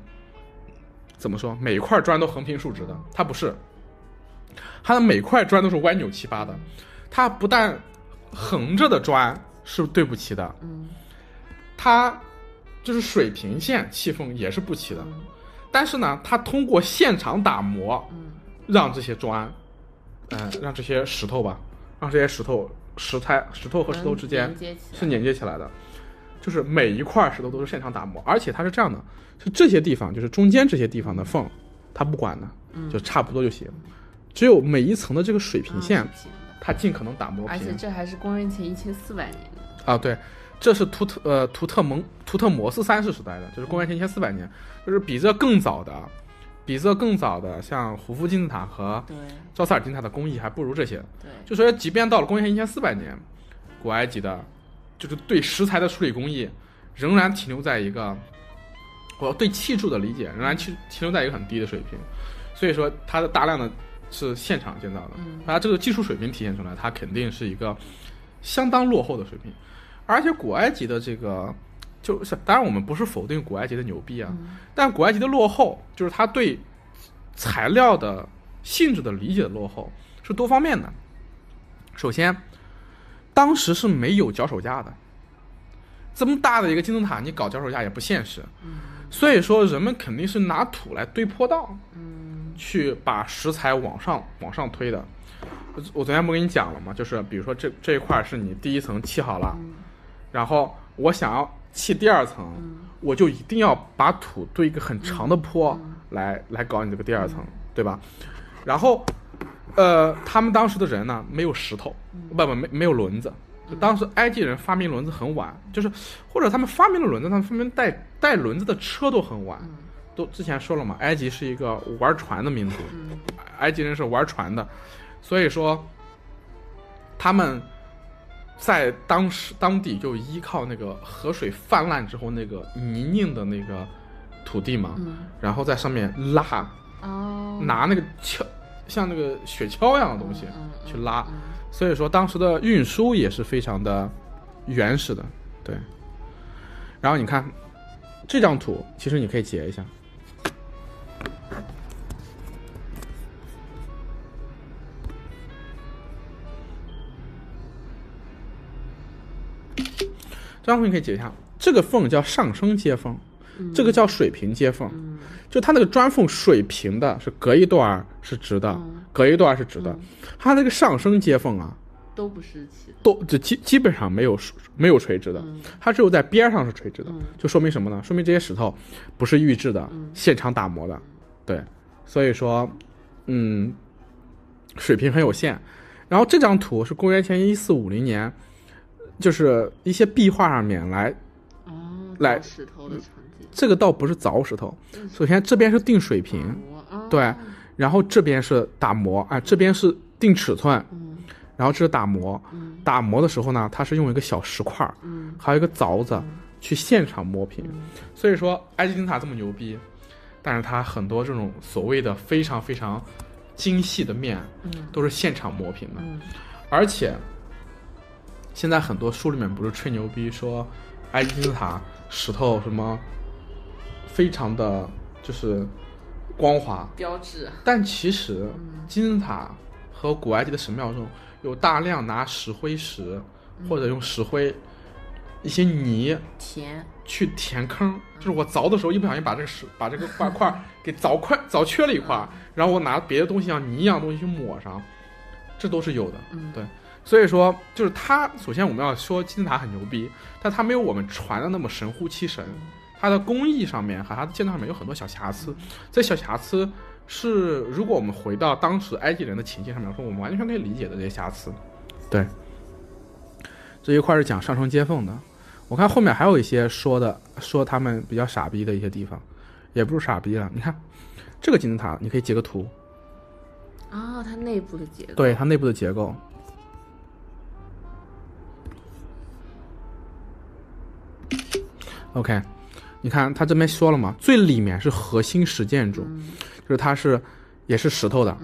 怎么说，每一块砖都横平竖直的，它不是，它的每块砖都是歪扭七八的，它不但横着的砖是对不齐的，嗯它就是水平线砌缝也是不齐的，嗯。但是呢，它通过现场打磨，嗯让这些砖，嗯、让这些石头吧，让这些石头石材石头和石头之间是连接起来的，就是每一块石头都是现场打磨，而且它是这样的，就这些地方就是中间这些地方的缝，它不管的，嗯就差不多就行，只有每一层的这个水平线，它尽可能打磨而且这还是公元前一千四百年的，啊，对。这是图特呃图特蒙图特摩斯三世时代的，就是公元前一千四百年，就是比这更早的，比这更早的，像胡夫金字塔和对赵萨尔金字塔的工艺还不如这些。对，就说即便到了公元前一千四百年，古埃及的，就是对石材的处理工艺，仍然停留在一个，我对砌筑的理解仍然停停留在一个很低的水平，所以说它的大量的是现场建造的，它这个技术水平体现出来，它肯定是一个相当落后的水平，而且古埃及的这个。就是，当然我们不是否定古埃及的牛逼啊，嗯但古埃及的落后，就是它对材料的性质的理解的落后，是多方面的。首先，当时是没有脚手架的，这么大的一个金字塔，你搞脚手架也不现实。所以说，人们肯定是拿土来堆坡道，嗯去把石材往上往上推的。我昨天不跟你讲了吗？就是比如说这这一块是你第一层砌好了，然后我想要砌第二层，我就一定要把土堆一个很长的坡来、来搞你这个第二层，对吧？然后，呃，他们当时的人呢，没有石头，不不没没有轮子。当时埃及人发明轮子很晚，就是或者他们发明了轮子，他们发明带带轮子的车都很晚。都之前说了嘛，埃及是一个玩船的民族，嗯埃及人是玩船的，所以说他们在当时当地就依靠那个河水泛滥之后那个泥泞的那个土地嘛，嗯然后在上面拉，哦，拿那个锹，像那个雪橇一样的东西去拉，嗯所以说当时的运输也是非常的原始的，对。然后你看这张图，其实你可以截一下。这张图你可以截一下，这个缝叫上升接缝，这个叫水平接缝。嗯就它那个砖缝水平的，是隔一段是直的，嗯。隔一段是直的。它那个上升接缝啊，都不是齐的，都就基基本上没有没有垂直的，嗯。它只有在边上是垂直的，嗯。就说明什么呢？说明这些石头不是预制的，现场打磨的，对，所以说，嗯，水平很有限。然后这张图是公元前一四五零年，就是一些壁画上面来，哦，来石头的这个倒不是凿石头，首先这边是定水平，对，然后这边是打磨，啊、这边是定尺寸，嗯。然后这是打磨，嗯。打磨的时候呢，它是用一个小石块儿，嗯。还有一个凿子去现场磨平。所以说，埃及金字塔这么牛逼，但是它很多这种所谓的非常非常精细的面，嗯。都是现场磨平的。嗯。而且，现在很多书里面不是吹牛逼说埃及金字塔石头什么非常的就是光滑，标志，但其实嗯。金字塔和古埃及的神庙中有大量拿石灰石或者用石灰一些泥填，去填坑，就是我凿的时候一不小心把这个石把这个 块块儿给凿块凿缺了一块儿，然后我拿别的东西像泥一样东西去抹上，这都是有的。嗯。对，所以说就是它，首先我们要说金字塔很牛逼，但它没有我们传的那么神乎其神，它的工艺上面和它的建造上面有很多小瑕疵，这小瑕疵是如果我们回到当时埃及人的情境上面说，我们完全可以理解的这些瑕疵。对，这一块是讲上升接缝的，我看后面还有一些说的说他们比较傻逼的一些地方，也不是傻逼了，你看这个金字塔，你可以截个图，啊，它内部的结构，对它内部的结构。OK，你看它这边说了嘛，最里面是核心石建筑，就是它是也是石头的。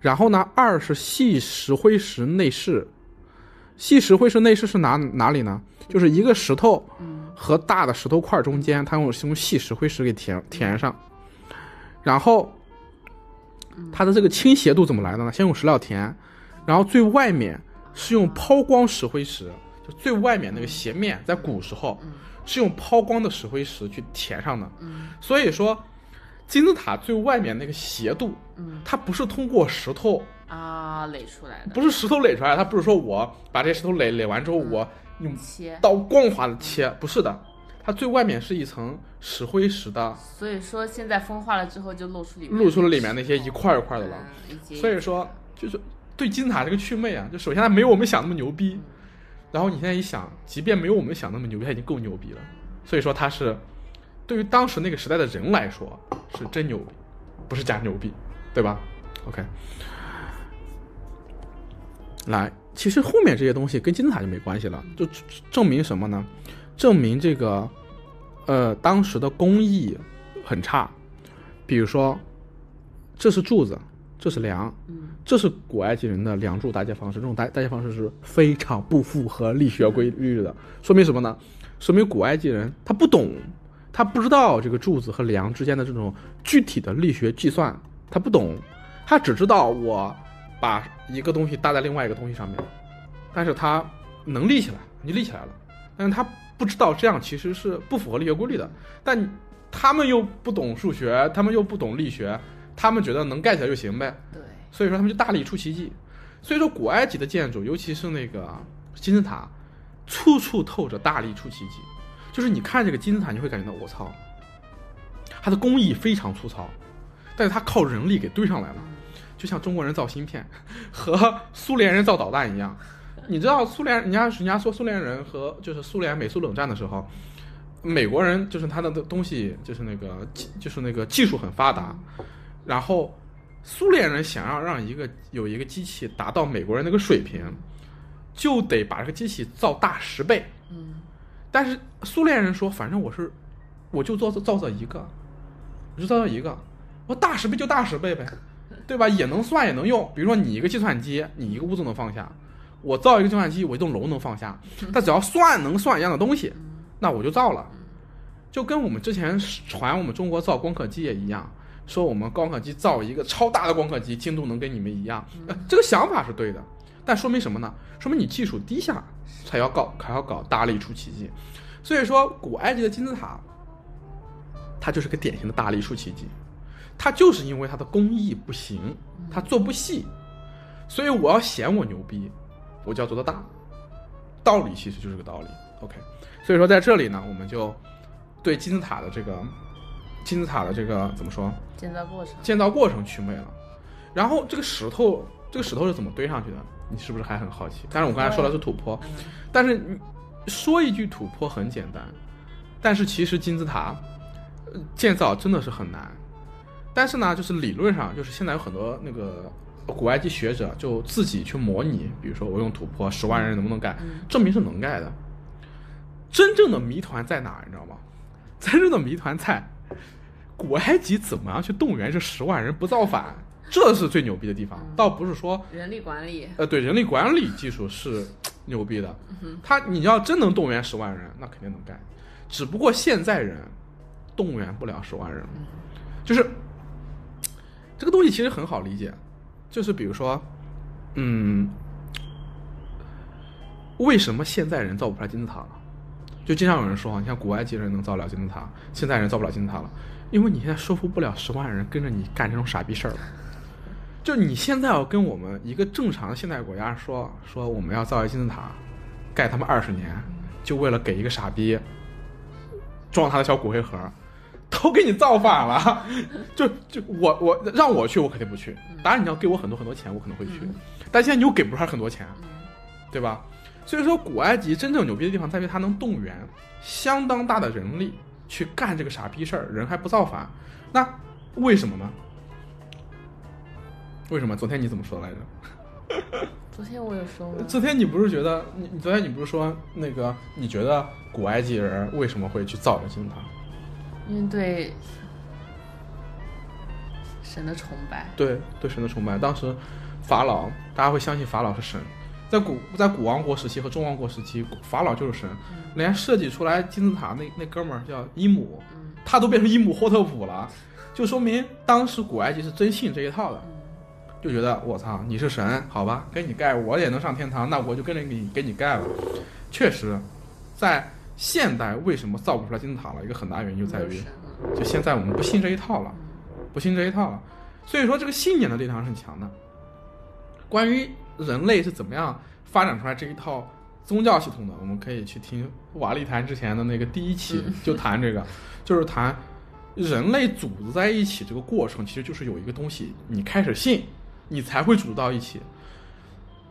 然后呢，二是细石灰石内饰，细石灰石内饰是哪哪里呢？就是一个石头和大的石头块中间，它用用细石灰石给填填上，然后它的这个倾斜度怎么来的呢？先用石料填，然后最外面是用抛光石灰石，就最外面那个斜面，在古时候是用抛光的石灰石去填上的。所以说，金字塔最外面那个斜度，它不是通过石头，啊垒出来的，不是石头垒出来，它不是说我把这石头垒垒完之后，我用切，刀光滑的切，不是的，它最外面是一层石灰石的，所以说现在风化了之后就露出里面露出了里面那些一块一块的了。所以说，就是对金字塔这个祛魅啊，就首先它没有我们想那么牛逼，然后你现在一想，即便没有我们想那么牛逼，它已经够牛逼了。所以说它是对于当时那个时代的人来说是真牛逼，不是假牛逼，对吧？OK，来，其实后面这些东西跟金字塔就没关系了，就证明什么呢？证明这个呃当时的工艺很差，比如说这是柱子，这是梁，这是古埃及人的梁柱搭建方式，这种搭搭建方式是非常不符合力学规律的，说明什么呢？说明古埃及人他不懂，他不知道这个柱子和梁之间的这种具体的力学计算，他不懂，他只知道我把一个东西搭在另外一个东西上面，但是他能立起来，你立起来了，但是他不知道这样其实是不符合力学规律的，但他们又不懂数学，他们又不懂力学，他们觉得能盖起来就行呗，对，所以说他们就大力出奇迹。所以说古埃及的建筑，尤其是那个金字塔，处处透着大力出奇迹。就是你看这个金字塔，你会感觉到我操，它的工艺非常粗糙，但是它靠人力给堆上来了，就像中国人造芯片 和苏联人造导弹一样。你知道苏联人家人家说苏联人和就是苏联美苏冷战的时候，美国人就是他的东西就是那个技就是那个技术很发达，然后苏联人想要让一个有一个机器达到美国人那个水平，就得把这个机器造大十倍。嗯，但是苏联人说，反正我是我就造造造一个，我就造造一个，我大十倍就大十倍呗，对吧？也能算也能用。比如说你一个计算机，你一个屋子能放下，我造一个计算机，我一栋楼能放下。但只要算能算一样的东西，那我就造了。就跟我们之前传我们中国造光刻机也一样，说我们光刻机造一个超大的光刻机，精度能跟你们一样，呃，这个想法是对的，但说明什么呢？说明你技术低下才要搞还要搞大力出奇迹。所以说，古埃及的金字塔，它就是个典型的大力出奇迹，它就是因为它的工艺不行，它做不细，所以我要显我牛逼，我就要做得大。道理其实就是个道理，OK。所以说在这里呢，我们就对金字塔的这个金字塔的这个怎么说建造过程，建造过程去魅了。然后这个石头，这个石头是怎么堆上去的？你是不是还很好奇？但是我刚才说的是土坡，但是你说一句土坡很简单，但是其实金字塔呃建造真的是很难。但是呢，就是理论上，就是现在有很多那个古埃及学者就自己去模拟，比如说我用土坡，十万人能不能盖，证明是能盖的。真正的谜团在哪儿？你知道吗？真正的谜团在古埃及怎么样去动员这十万人不造反，这是最牛逼的地方。倒不是说人力管理，呃，对人力管理技术是牛逼的，他你要真能动员十万人，那肯定能干。只不过现在人动员不了十万人，就是这个东西其实很好理解，就是比如说，嗯，为什么现在人造不出来金字塔了？就经常有人说，你像古埃及人能造了金字塔，现在人造不了金字塔了，因为你现在说服不了十万人跟着你干这种傻逼事儿了。就你现在要跟我们一个正常的现代国家说说我们要造一金字塔，盖他妈二十年，就为了给一个傻逼装他的小骨灰盒，都给你造反了。就就我我让我去，我肯定不去。当然你要给我很多很多钱，我可能会去。但现在你又给不出来很多钱，对吧？所以说，古埃及真正牛逼的地方在于它能动员相当大的人力去干这个傻逼事儿，人还不造反。那为什么呢？为什么？昨天你怎么说来着？昨天我有说吗？昨天你不是觉得你你昨天你不是说那个你觉得古埃及人为什么会去造这金字塔？因为对神的崇拜，对对神的崇拜。当时法老大家会相信法老是神，在古在古王国时期和中王国时期，法老就是神。连设计出来金字塔那那哥们儿叫伊姆，他都变成伊姆霍特普了，就说明当时古埃及是真信这一套的。就觉得我操你是神，好吧，给你盖我也能上天堂，那我就跟着你给你盖了。确实，在现代为什么造不出来金字塔了？一个很大原因就在于，就现在我们不信这一套了，不信这一套了。所以说这个信念的力量是很强的。关于人类是怎么样发展出来这一套宗教系统的，我们可以去听瓦力谈之前的那个第一期 就谈这个，就是谈人类组织在一起这个过程，其实就是有一个东西你开始信。你才会组织到一起，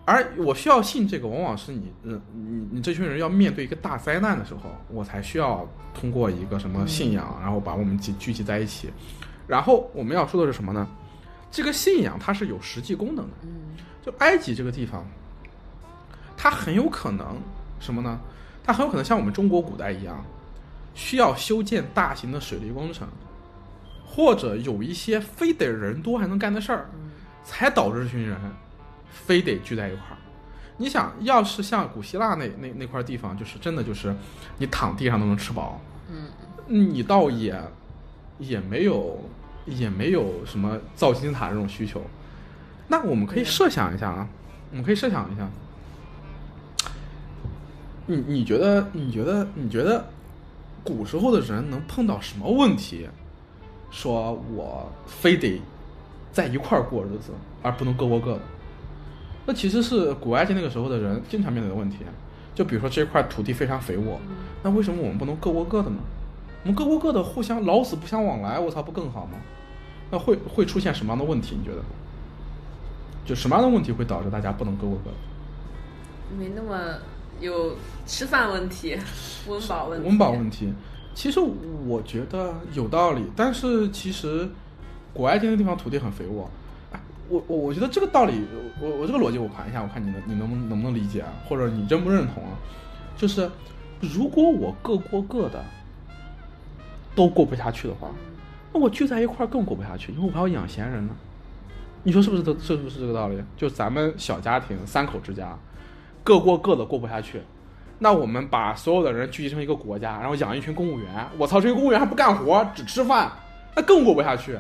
而我需要信这个，往往是你，嗯，你你这群人要面对一个大灾难的时候，我才需要通过一个什么信仰，然后把我们集聚集在一起。然后我们要说的是什么呢？这个信仰它是有实际功能的。就埃及这个地方，它很有可能什么呢？它很有可能像我们中国古代一样，需要修建大型的水利工程，或者有一些非得人多还能干的事儿。才导致这群人非得聚在一块儿。你想要是像古希腊那那那块地方，就是真的就是你躺地上都能吃饱，嗯，你倒也也没有也没有什么造金字塔这种需求。那我们可以设想一下啊，我们可以设想一下，你你觉得你觉得你觉得古时候的人能碰到什么问题，说我非得在一块儿过日子，而不能各过各的。那其实是古埃及那个时候的人经常面对的问题。就比如说这块土地非常肥沃，那为什么我们不能各过各的呢？我们各过各的，互相老死不相往来，我操，不更好吗？那会会出现什么样的问题？你觉得？就什么样的问题会导致大家不能各过各的？没那么有吃饭问题、温饱问题。温饱问题，其实我觉得有道理，但是其实古埃及那地方土地很肥沃，哎，我我我觉得这个道理，我我这个逻辑我盘一下，我看你能你能不能能不能理解啊，或者你认不认同啊？就是如果我各过各的，都过不下去的话，那我聚在一块儿更过不下去，因为我还要养闲人呢。你说是不是这是不是这个道理？就咱们小家庭三口之家，各过各的过不下去，那我们把所有的人聚集成一个国家，然后养一群公务员，我操，这些公务员还不干活，只吃饭，那更过不下去。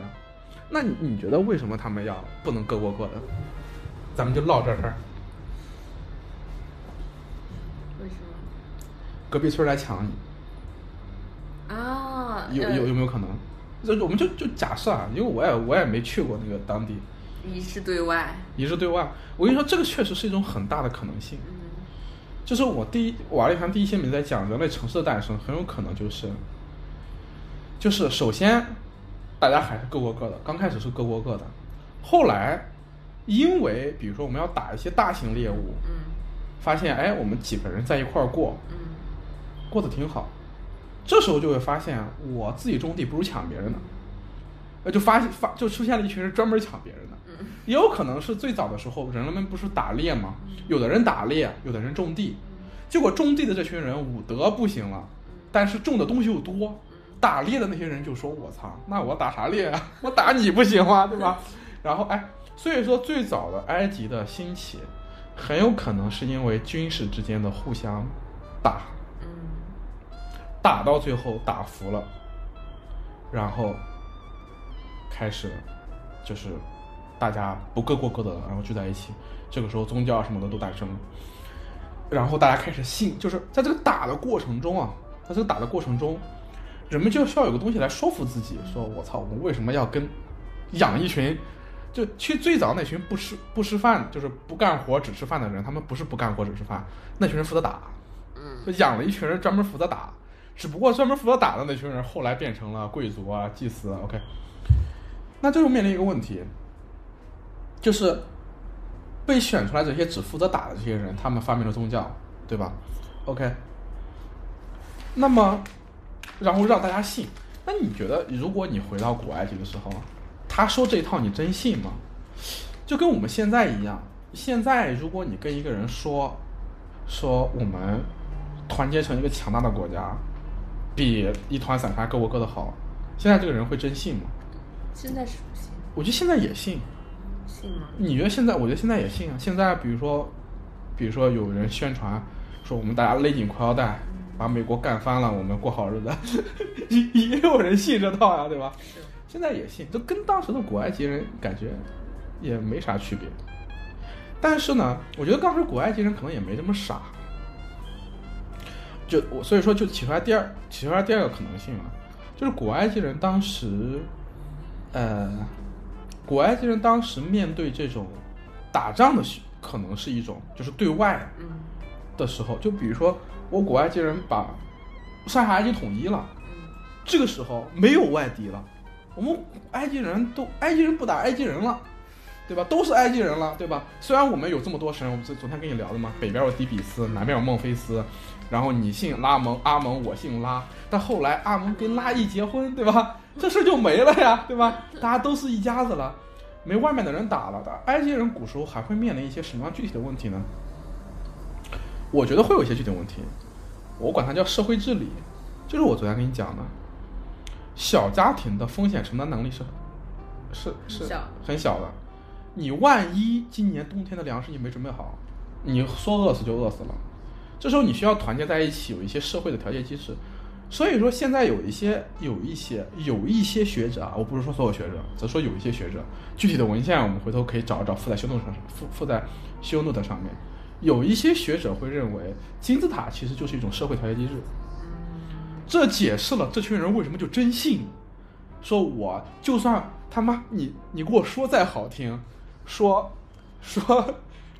那你你觉得为什么他们要不能各过各的？咱们就唠这事儿，为什么？隔壁村来抢你，啊，有有有没有可能？这我们就就假设啊，因为我也我也没去过那个当地，一致对外。一致对外。我跟你说，这个确实是一种很大的可能性。嗯。就是我第一瓦力谈第一期里面在讲人类城市的诞生，很有可能就是，就是首先大家还是各过各的，刚开始是各过各的，后来因为比如说我们要打一些大型猎物，嗯。发现哎我们几个人在一块儿过，嗯。过得挺好，这时候就会发现我自己种地不如抢别人的，呃就发现发就出现了一群人专门抢别人的，也有可能是最早的时候人们不是打猎吗？有的人打猎，有的人种地，结果种地的这群人武德不行了，但是种的东西又多，打猎的那些人就说：“我操，那我打啥猎啊？我打你不行吗？对吧？”然后哎，所以说最早的埃及的兴起，很有可能是因为军事之间的互相打，嗯打到最后打服了，然后开始就是大家不各过各的了，然后聚在一起。这个时候宗教什么的都诞生了，然后大家开始信，就是在这个打的过程中啊，在这个打的过程中，人们就需要有个东西来说服自己，说我操，我们为什么要跟养一群？就其实最早那群不吃不吃饭，就是不干活只吃饭的人，他们不是不干活只吃饭，那群人负责打，嗯就养了一群人专门负责打，只不过专门负责打的那群人后来变成了贵族啊、祭司啊。OK，那这就面临一个问题，就是被选出来这些只负责打的这些人，他们发明了宗教，对吧？OK，那么然后让大家信，那你觉得如果你回到古埃及的时候，他说这一套你真信吗？就跟我们现在一样，现在如果你跟一个人说说我们团结成一个强大的国家，比一团散沙各过各的好，现在这个人会真信吗？现在是不信，我觉得现在也信。信吗？你觉得现在？我觉得现在也信啊。现在比如说，比如说有人宣传说我们大家勒紧裤腰带，把美国干翻了，我们过好日子，也 也有人信这套呀，对吧？是，现在也信，就跟当时的古埃及人感觉也没啥区别。但是呢，我觉得当时古埃及人可能也没这么傻。就我所以说就起出来第二起出来第二个可能性啊，就是古埃及人当时，呃，古埃及人当时面对这种打仗的可能是一种就是对外的时候，就比如说我古埃及人把上下埃及统一了，这个时候没有外敌了，我们埃及人都埃及人不打埃及人了，对吧？都是埃及人了，对吧？虽然我们有这么多神，我们昨昨天跟你聊的嘛，北边有底比斯，南边有孟菲斯，然后你信拉蒙，阿蒙我信拉，但后来阿蒙跟拉一结婚，对吧？这事就没了呀，对吧？大家都是一家子了，没外面的人打了的。埃及人古时候还会面临一些什么样具体的问题呢？我觉得会有一些具体问题，我管它叫社会治理，就是我昨天跟你讲的，小家庭的风险承担能力是是是很小的。你万一今年冬天的粮食你没准备好，你说饿死就饿死了。这时候你需要团结在一起，有一些社会的调节机制。所以说，现在有一些有一些有一些学者啊，我不是说所有学者，只是说有一些学者，具体的文献我们回头可以找一找，附在修诺上，附附在修诺的上面。有一些学者会认为，金字塔其实就是一种社会调节机制。这解释了这群人为什么就真信，说我就算他妈你你给我说再好听，说说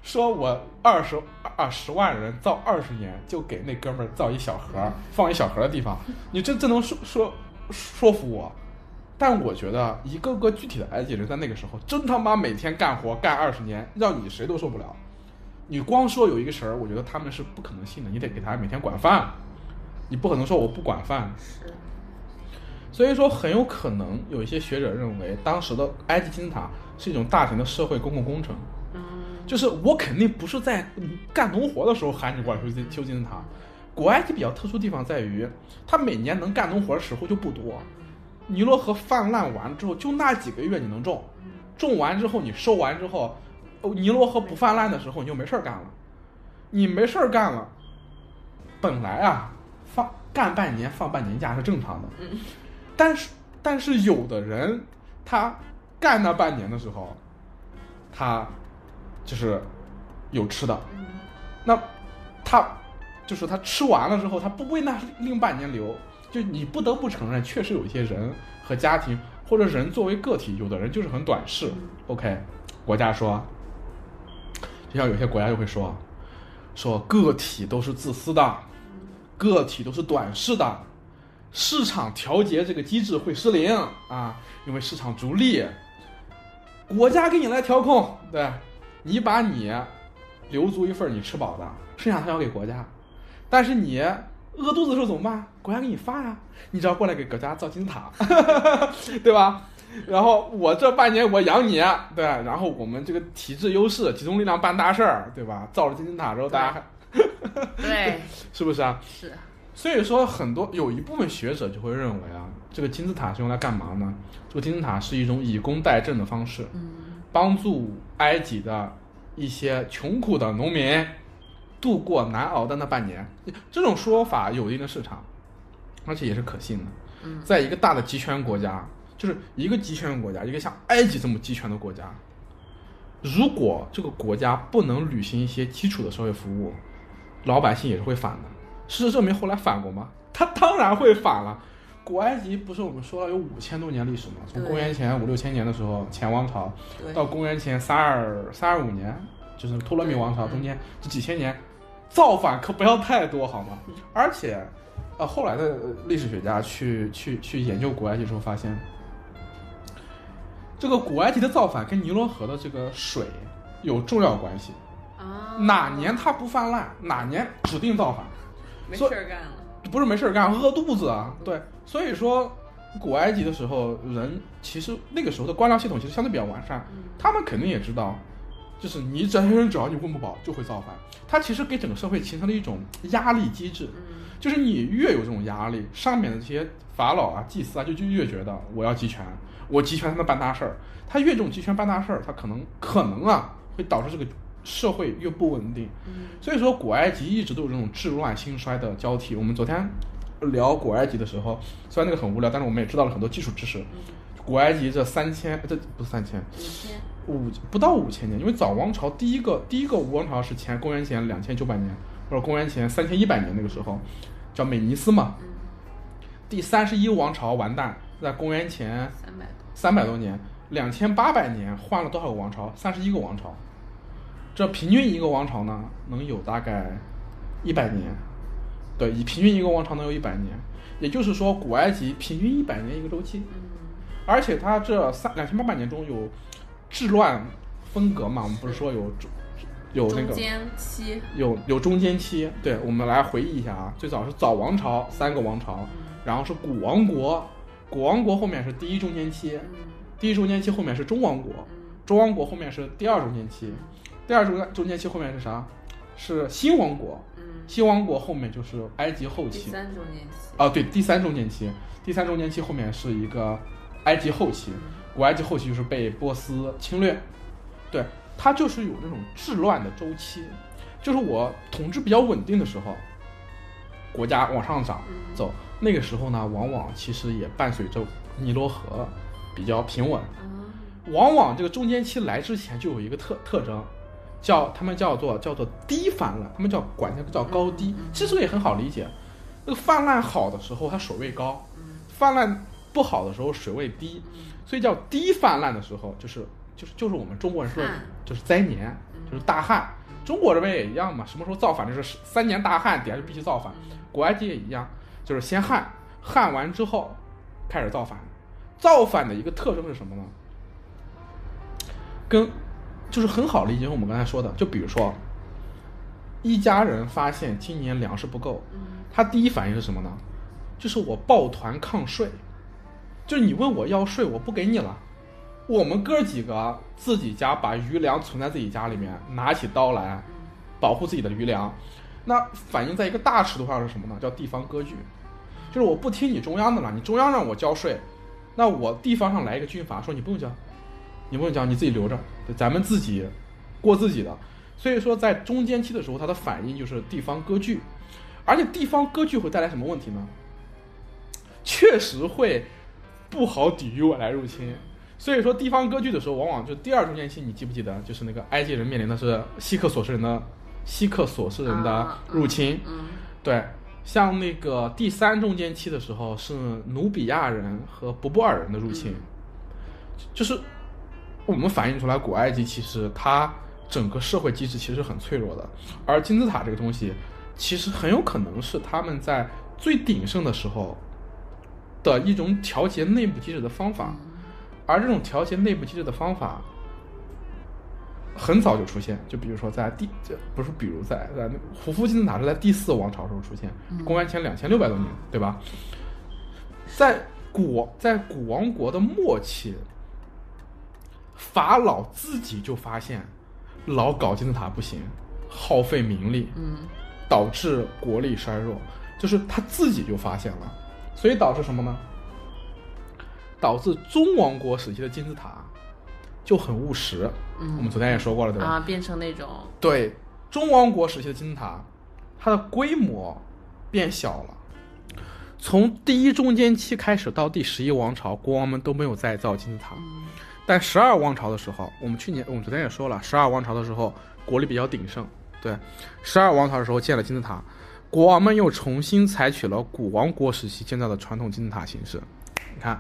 说我二十二十万人造二十年，就给那哥们儿造一小盒，放一小盒的地方，你这这能说说说服我？但我觉得一个个具体的埃及人在那个时候真他妈每天干活干二十年，让你谁都受不了。你光说有一个神儿，我觉得他们是不可能信的，你得给他每天管饭，你不可能说我不管饭。是，所以说，很有可能有一些学者认为，当时的埃及金字塔是一种大型的社会公共工程。嗯就是我肯定不是在嗯干农活的时候喊你过来修金修金字塔。古埃及比较特殊地方在于，它每年能干农活的时候就不多。尼罗河泛滥完之后，就那几个月你能种，种完之后你收完之后，哦，尼罗河不泛滥的时候你就没事儿干了。你没事儿干了，本来啊放干半年放半年假是正常的，嗯 但是但是有的人他干那半年的时候，他就是有吃的，嗯。那他就是他吃完了之后，他不为那另半年留，就你不得不承认，确实有一些人和家庭或者人作为个体，有的人就是很短视。OK，国家说，就像有些国家就会说，说个体都是自私的，个体都是短视的，市场调节这个机制会失灵啊，因为市场逐利，国家给你来调控，对，你把你留足一份你吃饱的，剩下他要给国家，但是你饿肚子的时候怎么办？国家给你发呀，你只要过来给国家造金字塔，对吧？然后我这半年我养你，对，然后我们这个体制优势，集中力量办大事儿，对吧？造了金字塔之后，大家还对，是不是啊？是，所以说，很多有一部分学者就会认为啊，这个金字塔是用来干嘛呢？这个金字塔是一种以工代赈的方式，嗯，帮助埃及的一些穷苦的农民度过难熬的那半年。这种说法有一定的市场，而且也是可信的。嗯在一个大的集权国家，就是一个集权国家，一个像埃及这么集权的国家，如果这个国家不能履行一些基础的社会服务，老百姓也是会反的。事实证明，后来反过吗？他当然会反了。古埃及不是我们说了有五千多年历史吗？从公元前五六千年的时候，前王朝对，到公元前三二三二五年，就是托勒密王朝中间这几千年，造反可不要太多好吗？而且，呃，后来的呃历史学家去去去研究古埃及时候发现，这个古埃及的造反跟尼罗河的这个水有重要关系。啊，哪年它不泛滥，哪年指定造反。没事儿干了？不是没事儿干，饿肚子啊。对，所以说古埃及的时候，人其实那个时候的官僚系统其实相对比较完善，嗯他们肯定也知道，就是你这些人只要你温不饱就会造反。他其实给整个社会形成了一种压力机制，嗯就是你越有这种压力，上面的这些法老啊、祭司啊，就就越觉得我要集权，我集权才能办大事儿。他越这种集权办大事儿，他可能可能啊会导致这个社会越不稳定。嗯所以说，古埃及一直都有这种治乱兴衰的交替。我们昨天聊古埃及的时候，虽然那个很无聊，但是我们也知道了很多基础知识。古埃及这三千，这不是三千，五千，五不到五千年，因为早王朝第一个第一个王朝是前公元前两千九百年，或者公元前三千一百年那个时候，叫美尼斯嘛。嗯，第三十一王朝完蛋，在公元前三百多，三百多年，两千八百年换了多少个王朝？三十一个王朝。这平均一个王朝呢，能有大概一百年。对，以平均一个王朝能有一百年，也就是说，古埃及平均一百年一个周期。嗯而且它这三两千八百年中有治乱分隔嘛，我们不是说有有那个中间期，有有中间期，对，我们来回忆一下啊，最早是早王朝三个王朝，嗯。然后是古王国，古王国后面是第一中间期，嗯。第一中间期后面是中王国，嗯。中王国后面是第二中间期，第二中中间期后面是啥？是新王国，嗯，新王国后面就是埃及后期，第三中间期，啊，对，第三中间期，第三中间期后面是一个埃及后期，古埃及后期就是被波斯侵略，对，它就是有这种治乱的周期，就是我统治比较稳定的时候，国家往上涨嗯。走，那个时候呢，往往其实也伴随着尼罗河比较平稳，啊，往往这个中间期来之前就有一个特特征，叫他们叫做叫做低泛滥，他们叫管这个叫高低，其实也很好理解。那个泛滥好的时候，它水位高；泛滥不好的时候，水位低。所以叫低泛滥的时候，就是就是就是我们中国人说的，就是灾年，就是大旱。中国这边也一样嘛，什么时候造反就是三年大旱，底下就必须造反。古埃及也一样，就是先旱，旱完之后开始造反。造反的一个特征是什么呢？跟就是很好理解，我们刚才说的，就比如说，一家人发现今年粮食不够，他第一反应是什么呢？就是我抱团抗税，就是你问我要税，我不给你了。我们哥几个自己家把余粮存在自己家里面，拿起刀来保护自己的余粮。那反映在一个大尺度上是什么呢？叫地方割据，就是我不听你中央的了，你中央让我交税，那我地方上来一个军阀说你不用交，你不用交，你自己留着，对咱们自己过自己的。所以说，在中间期的时候，它的反应就是地方割据，而且地方割据会带来什么问题呢？确实会不好抵御外来入侵。所以说，地方割据的时候，往往就第二中间期，你记不记得？就是那个埃及人面临的是希克索斯人的希克索斯人的啊入侵。嗯对，像那个第三中间期的时候，是努比亚人和博布尔人的入侵，就是我们反映出来，古埃及其实它整个社会机制其实很脆弱的，而金字塔这个东西，其实很有可能是他们在最鼎盛的时候的一种调节内部机制的方法，而这种调节内部机制的方法。很早就出现，就比如说在第，这不是比如在在那个胡夫金字塔是在第四王朝时候出现，公元前两千六百多年，对吧？在古在古王国的末期，法老自己就发现老搞金字塔不行，耗费民力，嗯导致国力衰弱，就是他自己就发现了，所以导致什么呢？导致中王国时期的金字塔就很务实。嗯我们昨天也说过了，对吧？啊，变成那种对，中王国时期的金字塔，它的规模变小了。从第一中间期开始到第十一王朝，国王们都没有再造金字塔。但十二王朝的时候，我们去年我们昨天也说了，十二王朝的时候国力比较鼎盛，对，十二王朝的时候建了金字塔，国王们又重新采取了古王国时期建造的传统金字塔形式。你看，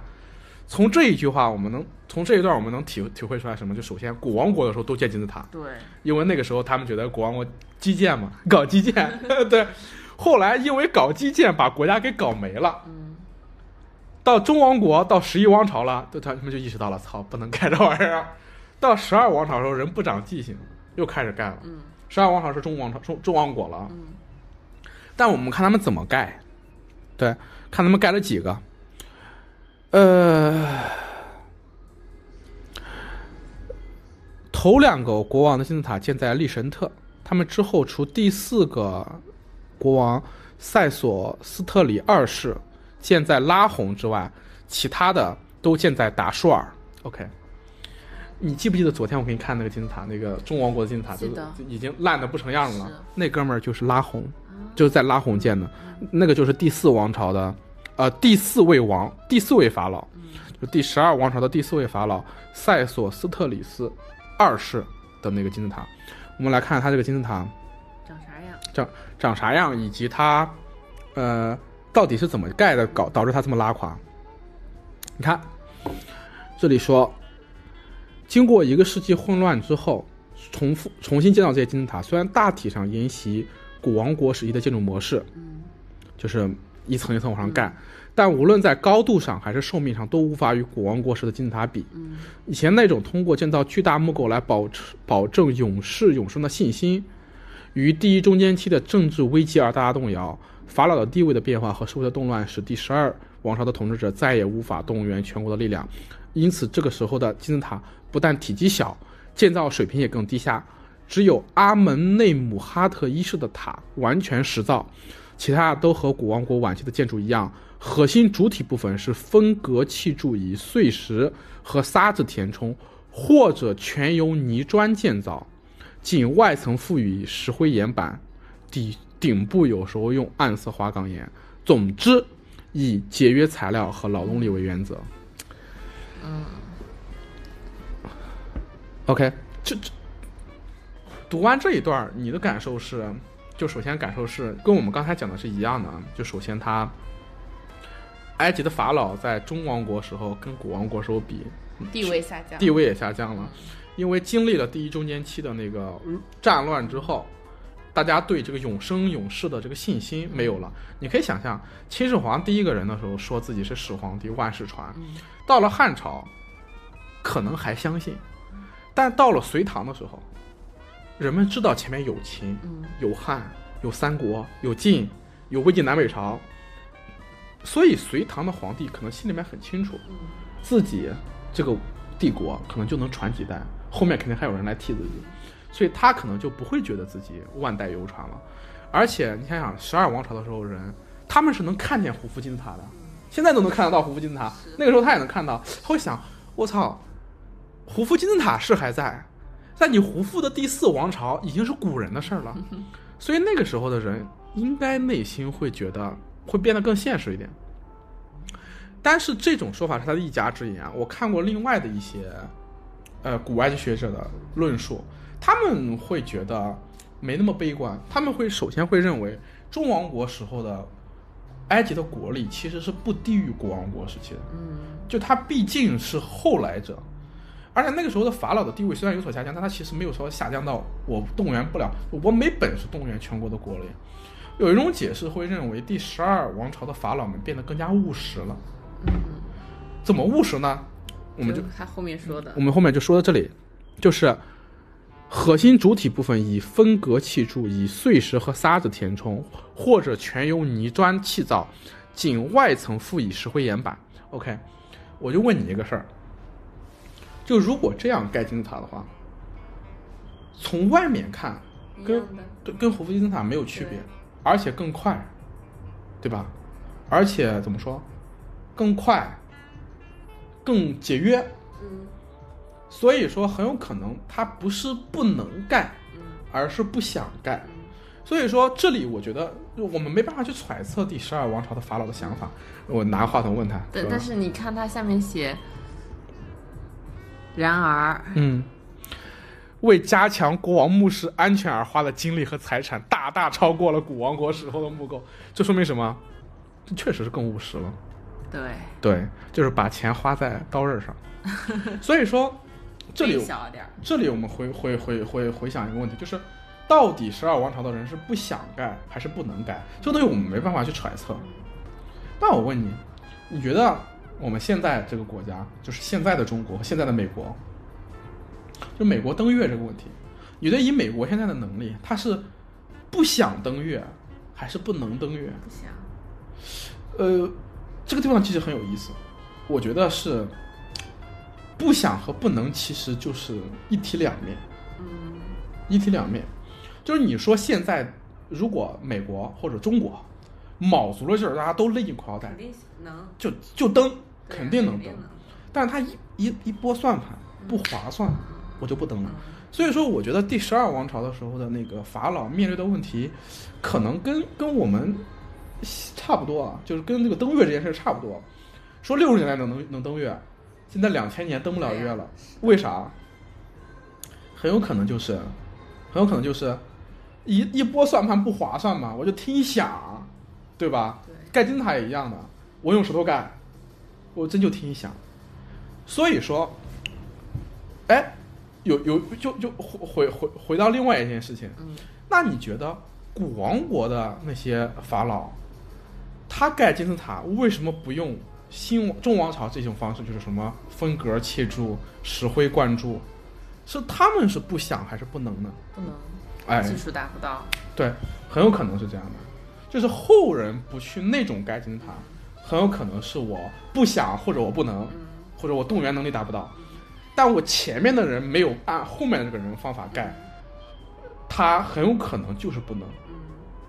从这一句话，我们能从这一段我们能体体会出来什么？就首先，古王国的时候都建金字塔，对，因为那个时候他们觉得古王国基建嘛，搞基建，对。后来因为搞基建把国家给搞没了，嗯，到中王国到十一王朝了，对他们就意识到了，操，不能盖这玩意儿。到十二王朝的时候，人不长记性，又开始盖了。嗯十二王朝是中王朝中中王国了，嗯但我们看他们怎么盖，对，看他们盖了几个。呃，头两个国王的金字塔建在利神特，他们之后除第四个国王塞索斯特里二世建在拉洪之外，其他的都建在达舒尔。OK，你记不记得昨天我给你看那个金字塔，那个中王国的金字塔，就是已经烂的不成样了。那哥们儿就是拉洪，就是在拉洪建的，那个就是第四王朝的，呃，第四位王，第四位法老，就第十二王朝的第四位法老塞索斯特里斯二世的那个金字塔。我们来看他这个金字塔长啥样？长啥样，以及他，呃，到底是怎么盖的，搞导致它这么拉垮。你看，这里说，经过一个世纪混乱之后，重复重新建造这些金字塔，虽然大体上沿袭古王国时期的建筑模式，嗯就是一层一层往上盖，但无论在高度上还是寿命上，都无法与古王国时的金字塔比。嗯以前那种通过建造巨大木构来保持保证永世永生的信心，于第一中间期的政治危机而大大动摇。法老的地位的变化和社会的动乱，使第十二王朝的统治者再也无法动员全国的力量，因此这个时候的金字塔不但体积小，建造水平也更低下。只有阿门内姆哈特一世的塔完全实造，其他都和古王国晚期的建筑一样，核心主体部分是分隔砌筑以碎石和沙子填充，或者全由泥砖建造，仅外层覆以石灰岩板，底顶部有时候用暗色花岗岩。总之，以节约材料和劳动力为原则。嗯。OK，这这读完这一段，你的感受是？就首先感受是跟我们刚才讲的是一样的，啊。就首先他埃及的法老在中王国时候跟古王国时候比，地位下降。地位也下降了，因为经历了第一中间期的那个战乱之后，大家对这个永生永世的这个信心没有了。你可以想象，秦始皇第一个人的时候说自己是始皇帝，万世传，到了汉朝，可能还相信，但到了隋唐的时候，人们知道前面有秦，嗯。有汉，有三国，有晋，有魏晋南北朝，所以隋唐的皇帝可能心里面很清楚，自己这个帝国可能就能传几代，后面肯定还有人来替自己，所以他可能就不会觉得自己万代流传了。而且你想想，十二王朝的时候人，他们是能看见胡夫金字塔的，现在都能看得到胡夫金字塔，那个时候他也能看到，他会想，我操，胡夫金字塔是还在，在你胡夫的第四王朝已经是古人的事儿了，所以那个时候的人应该内心会觉得会变得更现实一点。但是这种说法是他的一家之言啊，我看过另外的一些，呃，古埃及学者的论述，他们会觉得没那么悲观，他们会首先会认为中王国时候的埃及的国力其实是不低于国王国时期的，嗯就他毕竟是后来者，而且那个时候的法老的地位虽然有所下降，但他其实没有说下降到我动员不了，我没本事动员全国的国力。有一种解释会认为第十二王朝的法老们变得更加务实了。嗯，怎么务实呢？我们就他后面说的我，们后面就说到这里，就是核心主体部分以分隔砌筑，以碎石和沙子填充，或者全由泥砖砌造，仅外层覆以石灰岩板。OK，我就问你一个事儿，就如果这样盖金字塔的话，从外面看跟跟胡夫金字塔没有区别，而且更快，对吧？而且怎么说，更快，更节约。嗯所以说，很有可能他不是不能干，嗯而是不想干。嗯所以说，这里我觉得我们没办法去揣测第十二王朝的法老的想法。我拿话筒问他，对，但是你看他下面写，然而，嗯，为加强国王墓室安全而花的精力和财产，大大超过了古王国时候的木构。这说明什么？这确实是更务实了。对，对，就是把钱花在刀刃上。所以说，这里小点，这里我们回回回回回想一个问题，就是到底十二王朝的人是不想盖还是不能盖？这个东西我们没办法去揣测。那我问你，你觉得我们现在这个国家，就是现在的中国现在的美国，就美国登月这个问题，你觉得以美国现在的能力，它是不想登月还是不能登月？不想，呃，这个地方其实很有意思，我觉得是不想和不能其实就是一体两面，嗯一体两面。就是你说现在如果美国或者中国卯足了劲儿，大家都勒紧裤腰带肯，定能，就就登，肯定能登。但是他一一一拨算盘不划算，我就不登了。嗯所以说，我觉得第十二王朝的时候的那个法老面对的问题，可能跟跟我们差不多啊，就是跟这个登月这件事差不多。说六十年代能能能登月，现在两千年登不了月了，为啥？很有可能就是，很有可能就是一一波算盘不划算嘛，我就听一响，对吧？对，盖金字塔也一样的，我用石头盖，我真就听一响。所以说，哎，有有就就回回回回到另外一件事情，嗯那你觉得古王国的那些法老，他盖金字塔为什么不用新王中王朝这种方式，就是什么分格砌筑、石灰灌注？是他们是不想还是不能呢？不能，哎，技术达不到，对，很有可能是这样的，就是后人不去那种盖金字塔，很有可能是我不想或者我不能，嗯或者我动员能力达不到，但我前面的人没有按后面的这个人方法盖，他很有可能就是不能，嗯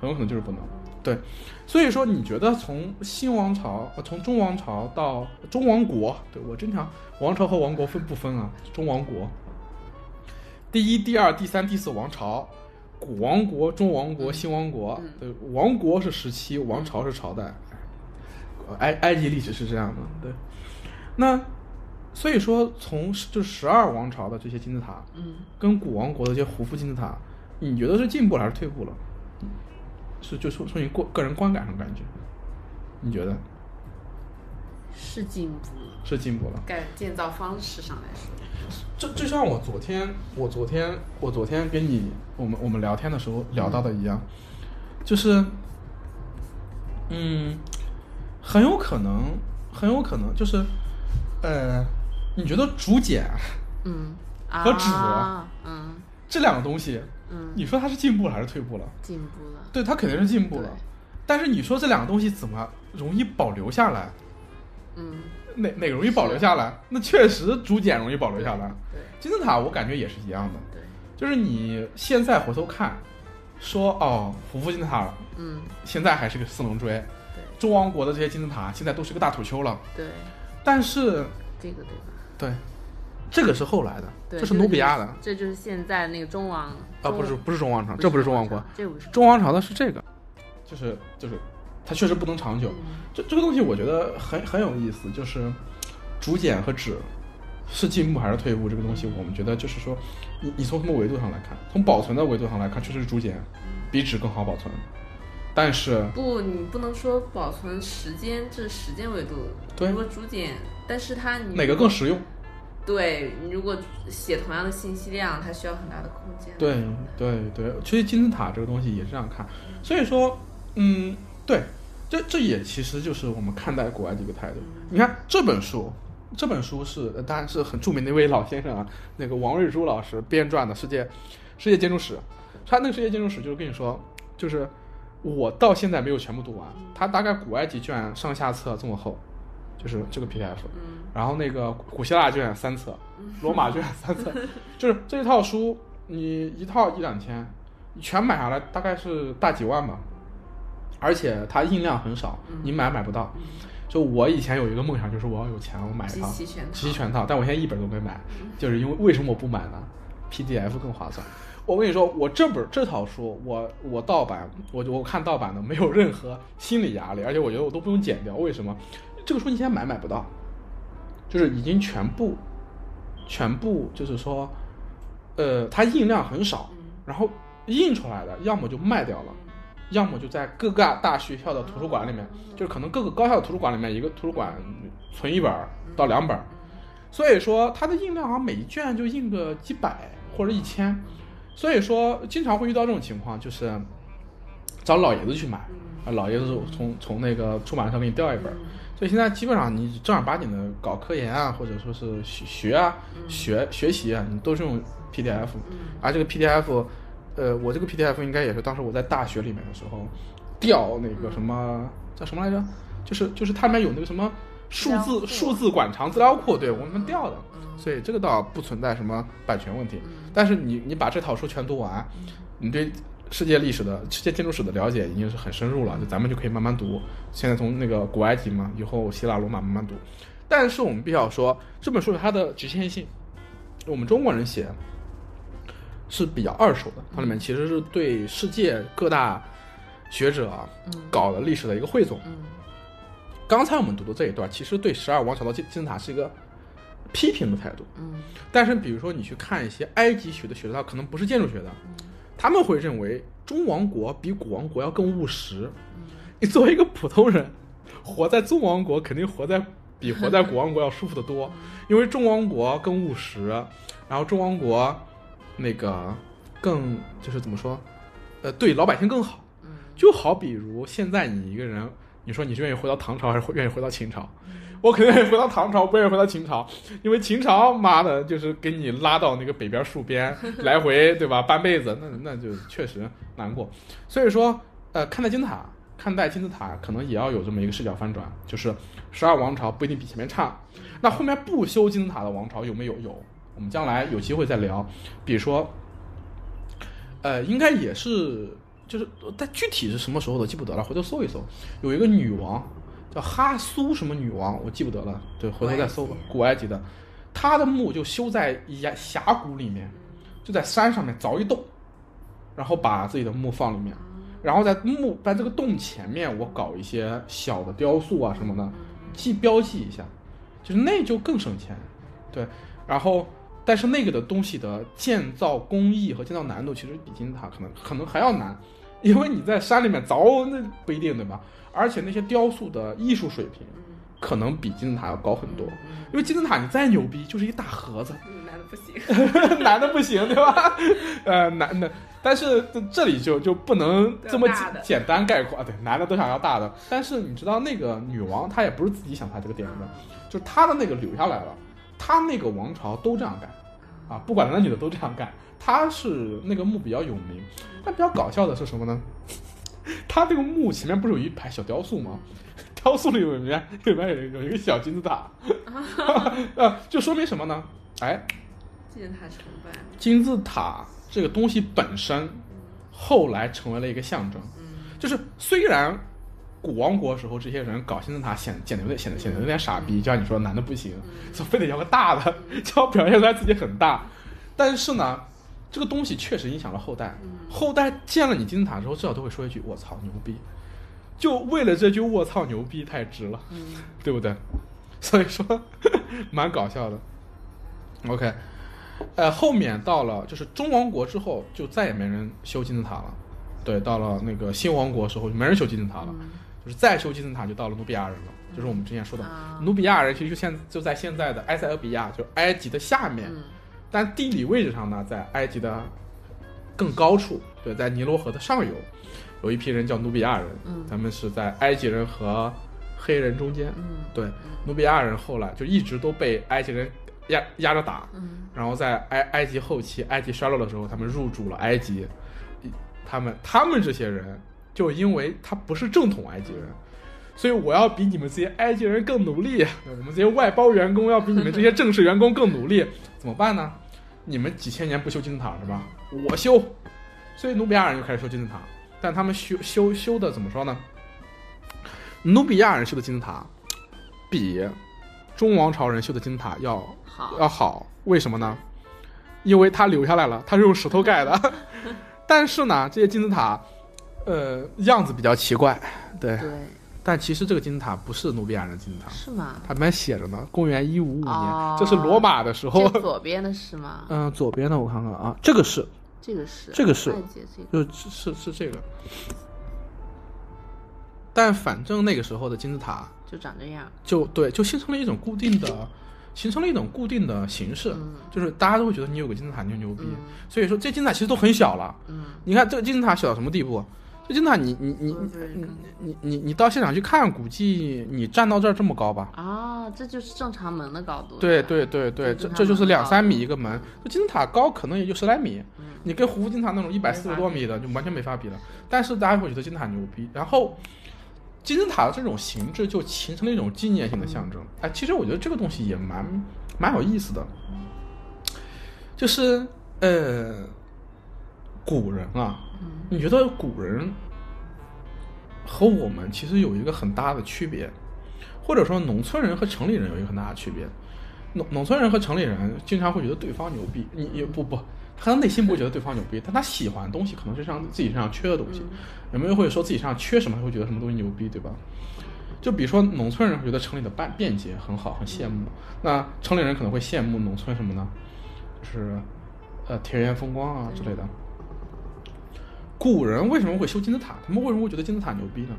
很有可能就是不能。对，所以说你觉得从新王朝，呃，从中王朝到中王国，对我经常王朝和王国分不分啊？中王国，第一、第二、第三、第四王朝，古王国、中王国、新王国，嗯对，王国是时期，王朝是朝代，埃埃及历史是这样的，对。那所以说，从就十二王朝的这些金字塔，嗯，跟古王国的这些胡夫金字塔，你觉得是进步了还是退步了？是就从从你个个人观感上感觉，你觉得是进步了，是进步了？改建造方式上来说，就就像我昨天，我昨天，我昨天跟你我们我们聊天的时候聊到的一样，就是，嗯，很有可能，很有可能就是，呃，你觉得竹简嗯，和纸啊，嗯。这两个东西，嗯，你说它是进步了还是退步了？进步了，对，它肯定是进步了。但是你说这两个东西怎么容易保留下来？嗯，哪哪个容易保留下来？那确实竹简容易保留下来。对金字塔我感觉也是一样的，对，就是你现在回头看，说哦，胡夫金字塔嗯现在还是个四棱锥，对中王国的这些金字塔现在都是个大土丘了。对，但是这个对吧？对，这个是后来的，对，这是努比亚的啊，这就是现在那个中王不是不是中王朝，这不是中王国，，中王朝的是这个，就是就是它确实不能长久。嗯这这个东西我觉得很很有意思，就是竹简和纸是进步还是退步？这个东西我们觉得就是说，你你从什么维度上来看？从保存的维度上来看，确实是竹简比纸更好保存，但是不，你不能说保存时间，这是时间维度。对如果竹简，但是它你哪个更实用？对你如果写同样的信息量，它需要很大的空间。对对对，其实金字塔这个东西也是这样看，所以说，嗯，对，这这也其实就是我们看待古埃及一个态度。你看这本书，这本书是呃当然是很著名的一位老先生啊，那个王瑞珠老师编撰的《世界世界建筑史》，他那个《世界建筑史》就是跟你说，就是我到现在没有全部读完，他大概古埃及卷上下册这么厚，就是这个 PDF，嗯然后那个古希腊卷三册，罗马卷三册，就是这一套书，你一套一两千，你全买下来大概是大几万吧，而且它印量很少，你买买不到。就我以前有一个梦想，就是我要有钱，我买一套齐全套集齐全套，但我现在一本都没买，就是因为为什么我不买呢？PDF 更划算。我跟你说，我这本这套书，我我盗版，我我看盗版的没有任何心理压力，而且我觉得我都不用剪掉。为什么？这个书你现在买买不到，就是已经全部全部就是说，呃，它印量很少，然后印出来的要么就卖掉了，要么就在各个大学校的图书馆里面，就是可能各个高校的图书馆里面，一个图书馆存一本到两本，所以说它的印量好像每一卷就印个几百或者一千，所以说经常会遇到这种情况，就是找老爷子去买，啊，老爷子从从那个出版社给你调一本儿。所以现在基本上你正儿八经的搞科研啊，或者说是学学啊、学学习啊，你都是用 PDF，而这个 PDF，呃，我这个 PDF 应该也是当时我在大学里面的时候调那个什么叫什么来着？就是就是它里面有那个什么数字数字馆藏资料库，对我们调的，所以这个倒不存在什么版权问题。但是你你把这套书全读完，你对世界历史的世界建筑史的了解已经是很深入了，就咱们就可以慢慢读。现在从那个古埃及嘛，以后希腊罗马慢慢读。但是我们必须要说，这本书有它的局限性。我们中国人写是比较二手的，它里面其实是对世界各大学者啊搞的历史的一个汇总。刚才我们读的这一段，其实对十二王朝的金金字塔是一个批评的态度。嗯但是比如说你去看一些埃及学的学者，他可能不是建筑学的，他们会认为中王国比古王国要更务实。你作为一个普通人，活在中王国肯定活在比活在古王国要舒服得多，因为中王国更务实，然后中王国那个更就是怎么说，呃，对老百姓更好。就好比如现在你一个人，你说你是愿意回到唐朝还是愿意回到秦朝？我肯定愿意回到唐朝，不愿意回到秦朝，因为秦朝妈的就是给你拉到那个北边戍边，来回对吧半辈子，那那就确实难过。所以说，呃，看待金字塔，看待金字塔，可能也要有这么一个视角翻转，就是十二王朝不一定比前面差。那后面不修金字塔的王朝有没有？有，我们将来有机会再聊。比如说，呃，应该也是，就是但具体是什么时候的记不得了，回头搜一搜。有一个女王叫哈苏什么女王，我记不得了，对，回头再搜吧。古埃及的，她的墓就修在崖峡谷里面，就在山上面凿一洞，然后把自己的墓放里面，然后在墓在这个洞前面，我搞一些小的雕塑啊什么的，记标记一下，就是那就更省钱，对，然后。但是那个的东西的建造工艺和建造难度其实比金字塔可能可能还要难，因为你在山里面凿那不一定对吧？而且那些雕塑的艺术水平可能比金字塔要高很多，因为金字塔你再牛逼就是一大盒子，嗯，男的不行。难的不行，对吧？呃，难的，但是这这里就就不能这么简简单概括，对，男的都想要大的。但是你知道那个女王，她也不是自己想拍这个电影的，就是她的那个留下来了，她那个王朝都这样干，啊，不管男的女的都这样干。他是那个墓比较有名，但比较搞笑的是什么呢？他这个墓前面不是有一排小雕塑吗？雕塑里面里面有有一个小金字塔，啊，就说明什么呢？哎，金字塔崇拜。金字塔这个东西本身，后来成为了一个象征。就是虽然古王国时候这些人搞金字塔显显得有点显得显得有点傻逼，就像你说男的不行，就非得要个大的，就要表现出来自己很大。但是呢，这个东西确实影响了后代。后代见了你金字塔之后，至少都会说一句：“我操，牛逼！”就为了这句“我操，牛逼”，太值了，对不对？所以说，蛮搞笑的。OK，呃，后面到了就是中王国之后，就再也没人修金字塔了。对，到了那个新王国时候，就没人修金字塔了。就是再修金字塔，就到了努比亚人了。就是我们之前说的，啊努比亚人其实就现就在现在的埃塞俄比亚，就埃及的下面，嗯但地理位置上呢，在埃及的更高处。对，在尼罗河的上游，有一批人叫努比亚人，嗯他们是在埃及人和黑人中间。嗯对，努比亚人后来就一直都被埃及人压压着打，嗯然后在埃埃及后期，埃及衰落的时候，他们入主了埃及。他们他们这些人，就因为他不是正统埃及人，所以我要比你们这些埃及人更努力。我们这些外包员工要比你们这些正式员工更努力，怎么办呢？你们几千年不修金字塔是吧？我修。所以努比亚人就开始修金字塔。但他们修修修的怎么说呢？努比亚人修的金字塔比中王朝人修的金字塔要好，要好，为什么呢？因为他留下来了，他是用石头盖的。但是呢，这些金字塔，呃，样子比较奇怪，对。对，但其实这个金字塔不是努比亚人金字塔，是吗？它里面写着呢，公元一五五年，哦这是罗马的时候。左边的是吗？嗯，左边的我看看啊，这个是，这个是，这个是这个，就是是是这个。但反正那个时候的金字塔就长这样。就对，就形成了一种固定的，形成了一种固定的形式，嗯就是大家都会觉得你有个金字塔你就牛逼。嗯所以说这金字塔其实都很小了。嗯，你看这个金字塔小到什么地步？这金字塔你你你多少人看你你你到现场去看，估计你站到这儿这么高吧？啊，这就是正常门的高度。对，对对对，这这就是两三米一个门，这金字塔高可能也就十来米，嗯你跟胡夫金字塔那种一百四十多米的就完全没法比了。但是大家会觉得金字塔牛逼，然后金字塔的这种形制就形成了一种纪念性的象征。哎，其实我觉得这个东西也蛮蛮有意思的，就是呃，古人啊，你觉得古人和我们其实有一个很大的区别，或者说农村人和城里人有一个很大的区别。农农村人和城里人经常会觉得对方牛逼，你也不不，他的内心不会觉得对方牛逼，但他喜欢的东西可能是上自己身上缺的东西。有没有会说自己身上缺什么，会觉得什么东西牛逼，对吧？就比如说农村人会觉得城里的便便捷很好，很羡慕。那城里人可能会羡慕农村什么呢？就是呃田园风光啊之类的。古人为什么会修金字塔？他们为什么会觉得金字塔牛逼呢？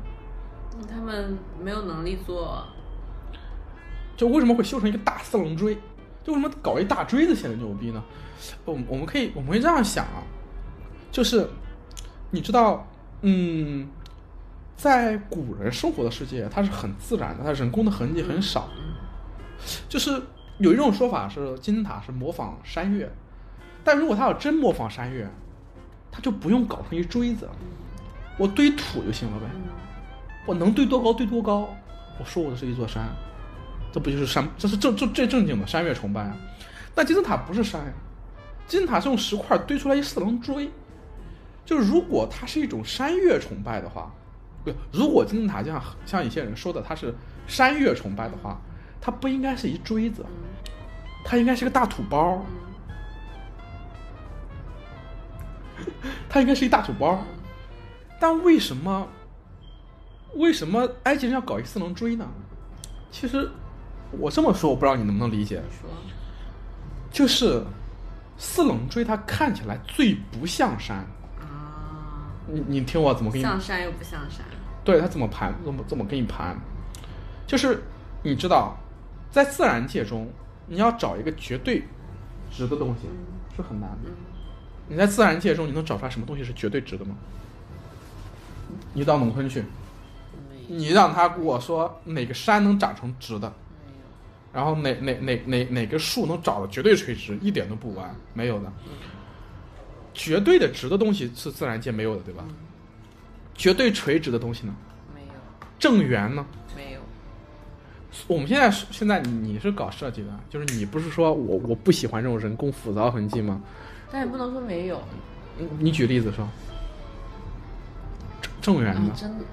他们没有能力做，就为什么会修成一个大四棱锥？就为什么搞一大锥子显得牛逼呢？我我们可以我们可以这样想啊，就是你知道，嗯，在古人生活的世界，它是很自然的，它人工的痕迹很少。就是有一种说法是金字塔是模仿山岳，但如果它要真模仿山岳，它就不用搞成一锥子，我堆土就行了呗。我能堆多高堆多高，我说我的是一座山，这不就是山？这是正正最正经的山岳崇拜啊！但金字塔不是山呀，金字塔是用石块堆出来一四棱锥。就是如果它是一种山岳崇拜的话，不，如果金字塔像像一些人说的它是山岳崇拜的话，它不应该是一锥子，它应该是个大土包，它应该是一大土包。但为什么为什么埃及人要搞一四棱锥呢？其实我这么说，我不知道你能不能理解，就是四棱锥它看起来最不像山。啊，你你听我怎么给你像山又不像山，对它怎么盘，怎么怎么给你盘，就是你知道，在自然界中，你要找一个绝对值的东西是很难的。你在自然界中，你能找出来什么东西是绝对值的吗？你到农村去，你让他跟我说哪个山能长成直的，没有，然后哪哪哪哪哪个树能长得绝对垂直，一点都不弯，没有的。绝对的直的东西是自然界没有的，对吧？绝对垂直的东西呢？没有，正圆呢？没有，我们现在是现在你是搞设计的，就是你不是说我我不喜欢这种人工复杂痕迹吗？但也不能说没有，你你举例子说，正正圆的，，啊真的，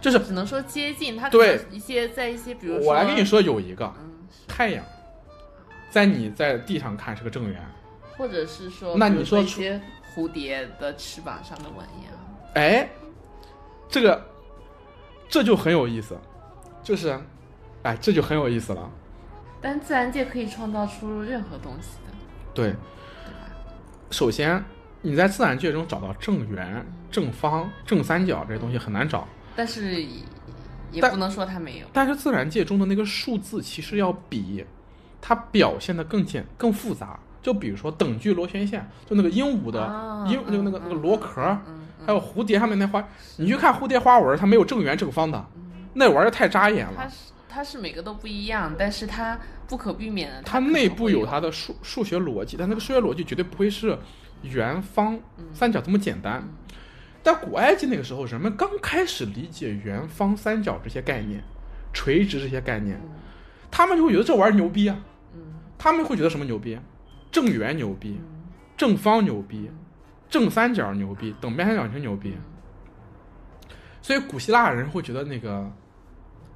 就是只能说接近，它对一些在一些，比如说，我来跟你，说有一个嗯，太阳，在你在地上看是个正圆，或者是说，那你说一些蝴蝶的翅膀上的纹样，哎，这个这就很有意思，就是，哎，这就很有意思了。但自然界可以创造出任何东西的，对？首先你在自然界中找到正圆、正方、正三角这些东西很难找，但是也不能说它没有，但是自然界中的那个数字其实要比它表现的更简、更复杂。就比如说等距螺旋线，就那个鹦鹉的啊鹦、那个那个嗯那个螺壳，还有蝴蝶上面那花，你去看蝴蝶花纹，它没有正圆正方的，那玩意儿太扎眼了。它是它是每个都不一样，但是它不可避免的，它内部有它的数数学逻辑，但那个数学逻辑绝对不会是圆、方、三角这么简单。但古埃及那个时候，人们刚开始理解圆、方、三角这些概念，垂直这些概念，他们就会觉得这玩意儿牛逼啊。嗯他们会觉得什么牛逼？正圆牛逼，正方牛逼，正三角牛逼，等边三角形牛逼。所以古希腊人会觉得那个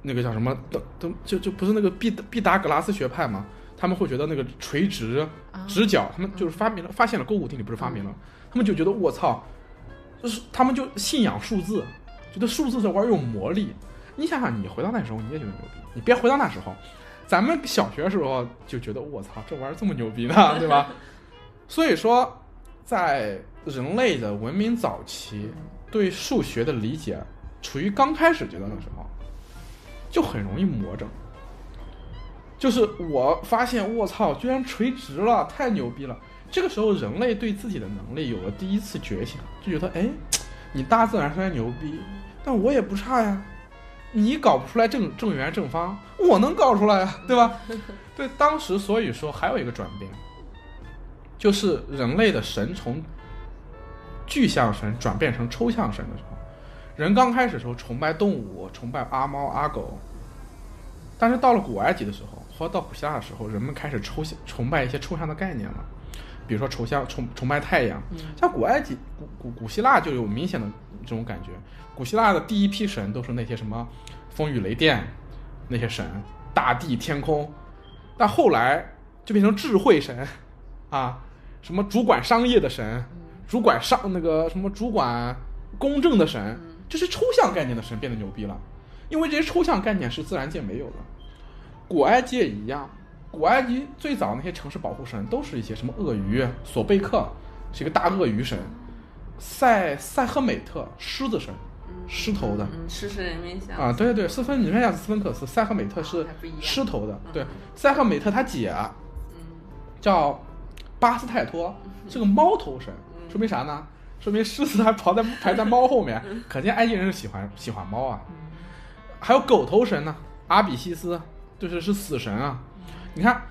那个叫什么，都都就就不是那个毕毕达哥拉斯学派嘛，他们会觉得那个垂直啊直角，他们就是发明了发现了勾股定理，不是发明了，他们就觉得我操，就是他们就信仰数字，觉得数字这玩意儿有魔力。你想想，你回到那时候，你也觉得牛逼，你别回到那时候，咱们小学时候就觉得我操，这玩意儿这么牛逼呢，对吧？所以说，在人类的文明早期，对数学的理解处于刚开始阶段的时候，就很容易魔怔。就是我发现，我操，居然垂直了，太牛逼了！这个时候，人类对自己的能力有了第一次觉醒，就觉得，哎，你大自然虽然牛逼，但我也不差呀。你搞不出来正正圆正方，我能搞出来呀，对吧？对，当时所以说还有一个转变，就是人类的神从具象神转变成抽象神的时候，人刚开始的时候崇拜动物，崇拜阿猫阿狗，但是到了古埃及的时候，或者到古希腊的时候，人们开始抽象崇拜一些抽象的概念了，比如说抽象崇崇拜太阳，像古埃及、古古古希腊就有明显的这种感觉。古希腊的第一批神都是那些什么风雨雷电那些神，大地天空，但后来就变成智慧神 啊，什么主管商业的神，主管商那个什么主管公正的神，这是抽象概念的神变得牛逼了，因为这些抽象概念是自然界没有的。古埃及也一样，古埃及最早那些城市保护神都是一些什么鳄鱼，索贝克是一个大鳄鱼神，塞塞赫美特狮子神，狮头的。嗯，狮身人面像啊，对对对，斯芬，你看一下斯芬克斯，塞赫美特是狮头的，嗯对，塞赫美特他姐叫巴斯泰托，是个猫头神，说明啥呢？说明狮子还跑在排在猫后面，可见埃及人是喜欢喜欢猫啊。还有狗头神呢，阿比西斯，就是是死神啊。你看，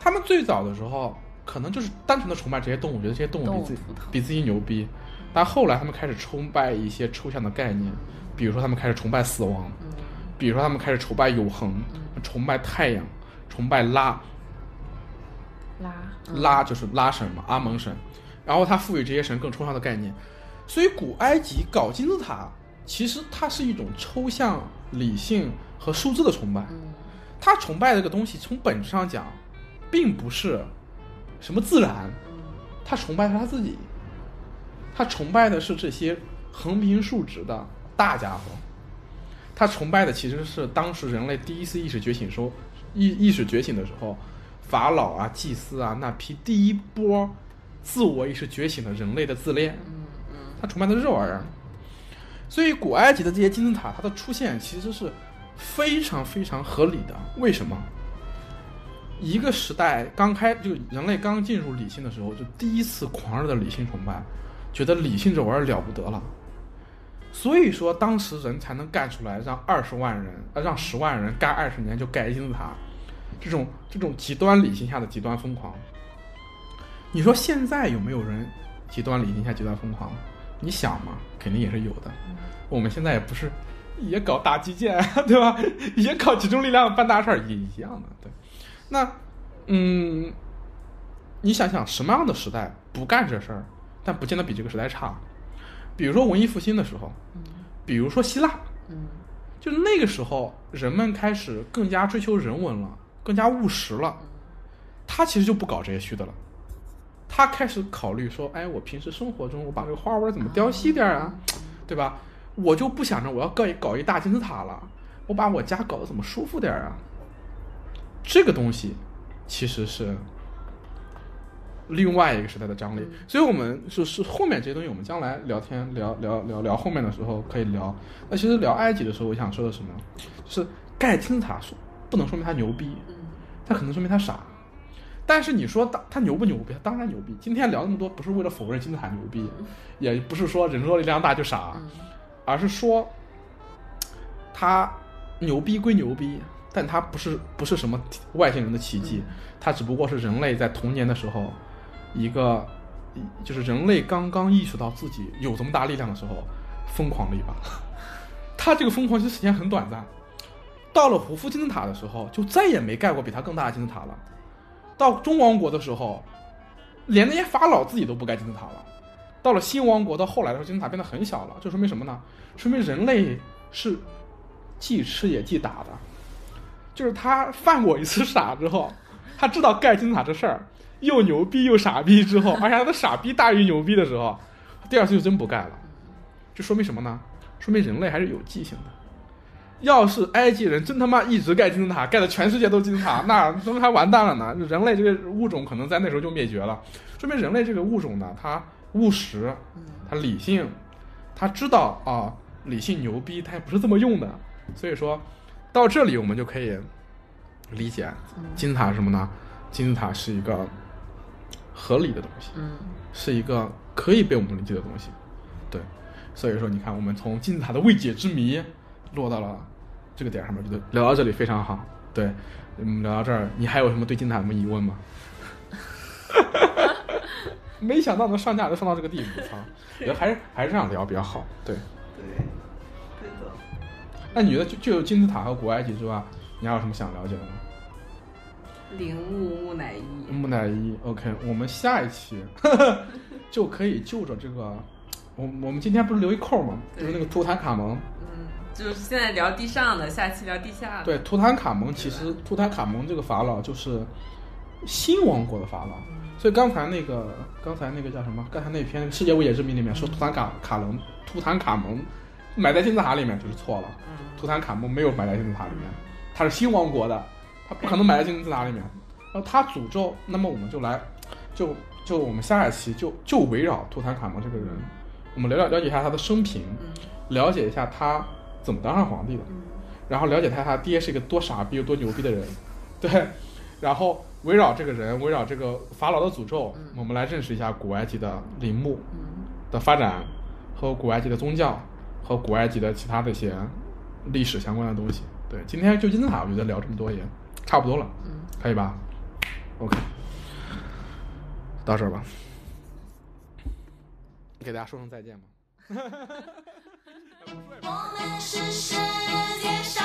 他们最早的时候可能就是单纯的崇拜这些动物，觉得这些动物比自己比自己牛逼，但后来他们开始崇拜一些抽象的概念，比如说他们开始崇拜死亡，嗯比如说他们开始崇拜永恒，崇拜太阳，崇拜拉，拉拉就是拉神嘛，阿蒙神，然后他赋予这些神更抽象的概念，所以古埃及搞金字塔，其实它是一种抽象、理性和数字的崇拜。嗯。他崇拜这个东西，从本质上讲，并不是什么自然，嗯。他崇拜的是他自己，他崇拜的是这些横平竖直的大家伙，他崇拜的其实是当时人类第一次意识觉醒时候，意意识觉醒的时候，法老啊、祭司啊那批第一波自我意识觉醒的人类的自恋，他崇拜的是这玩意儿。所以古埃及的这些金字塔，它的出现其实是非常非常合理的。为什么？一个时代刚开，就人类刚进入理性的时候，就第一次狂热的理性崇拜，觉得理性这玩意儿了不得了。所以说，当时人才能干出来，让二十万人，呃，让十万人干二十年就盖金字塔，这种这种极端理性下的极端疯狂。你说现在有没有人极端理性下极端疯狂？你想嘛，肯定也是有的。我们现在也不是也搞大基建，对吧？也搞集中力量办大事儿，也一样的。对，那嗯，你想想什么样的时代不干这事儿，但不见得比这个时代差。比如说文艺复兴的时候，比如说希腊，嗯就那个时候人们开始更加追求人文了，更加务实了。他其实就不搞这些虚的了，他开始考虑说，哎，我平时生活中我把这个花纹怎么雕细点啊，对吧？我就不想着我要搞一搞一大金字塔了，我把我家搞得怎么舒服点啊？这个东西其实是另外一个时代的张力，所以我们是是后面这些东西，我们将来聊天聊聊聊聊后面的时候可以聊。那其实聊埃及的时候，我想说的什么？就是盖金字塔说不能说明他牛逼，嗯他可能说明他傻。但是你说他他牛不牛逼？他当然牛逼。今天聊那么多，不是为了否认金字塔牛逼，也不是说人多力量大就傻，嗯而是说他牛逼归牛逼，但他不是不是什么外星人的奇迹，他只不过是人类在童年的时候一个，就是人类刚刚意识到自己有这么大力量的时候，疯狂了一把。他这个疯狂其实时间很短暂，到了胡夫金字塔的时候，就再也没盖过比他更大的金字塔了。到中王国的时候，连那些法老自己都不盖金字塔了，到了新王国到后来的时候，金字塔变得很小了，这说明什么呢？说明人类是既吃也既打的，就是他犯过一次傻之后，他知道盖金字塔这事儿又牛逼又傻逼之后，而且他的傻逼大于牛逼的时候，第二次就真不盖了。这说明什么呢？说明人类还是有记性的。要是埃及人真他妈一直盖金字塔，盖的全世界都金字塔，那他们还完蛋了呢。人类这个物种可能在那时候就灭绝了。说明人类这个物种呢，它务实，它理性，它知道啊，理性牛逼，它也不是这么用的。所以说，到这里我们就可以理解金字塔是什么呢？金字塔是一个合理的东西，嗯是一个可以被我们理解的东西。对，所以说你看，我们从金字塔的未解之谜落到了这个点上面，觉得聊到这里非常好。对，嗯，聊到这儿，你还有什么对金字塔什么疑问吗？没想到能上架就上到这个地步，操！我觉得还是还是这样聊比较好。对，对，对的。那你觉得就就有金字塔和古埃及之外，你还有什么想了解的吗？铃木木乃伊，木乃伊，OK，我们下一期 就可以就着这个，我我们今天不是留一扣吗？就是那个图坦卡蒙。嗯，就是现在聊地上的，下期聊地下的。对，图坦卡蒙其实图坦卡蒙这个法老就是新王国的法老，所以刚才那个刚才那个叫什么？刚才那篇《世界未解之谜》里面说图坦卡卡隆图坦卡蒙埋在金字塔里面就是错了，嗯图坦卡蒙没有埋在金字塔里面，他是新王国的，他不可能埋在金字塔里面。然后他诅咒，那么我们就来，就就我们下一期就就围绕图坦卡蒙这个人，我们了了了解一下他的生平，嗯了解一下他怎么当上皇帝的，嗯。然后了解他他爹是一个多傻逼又多牛逼的人，对，然后围绕这个人，围绕这个法老的诅咒，嗯。我们来认识一下古埃及的陵墓嗯。的发展和古埃及的宗教和古埃及的其他的一些历史相关的东西。对，今天就金字塔，我觉得聊这么多也差不多了，嗯，可以吧？OK，到这儿吧，给大家说声再见吧。我们是世界上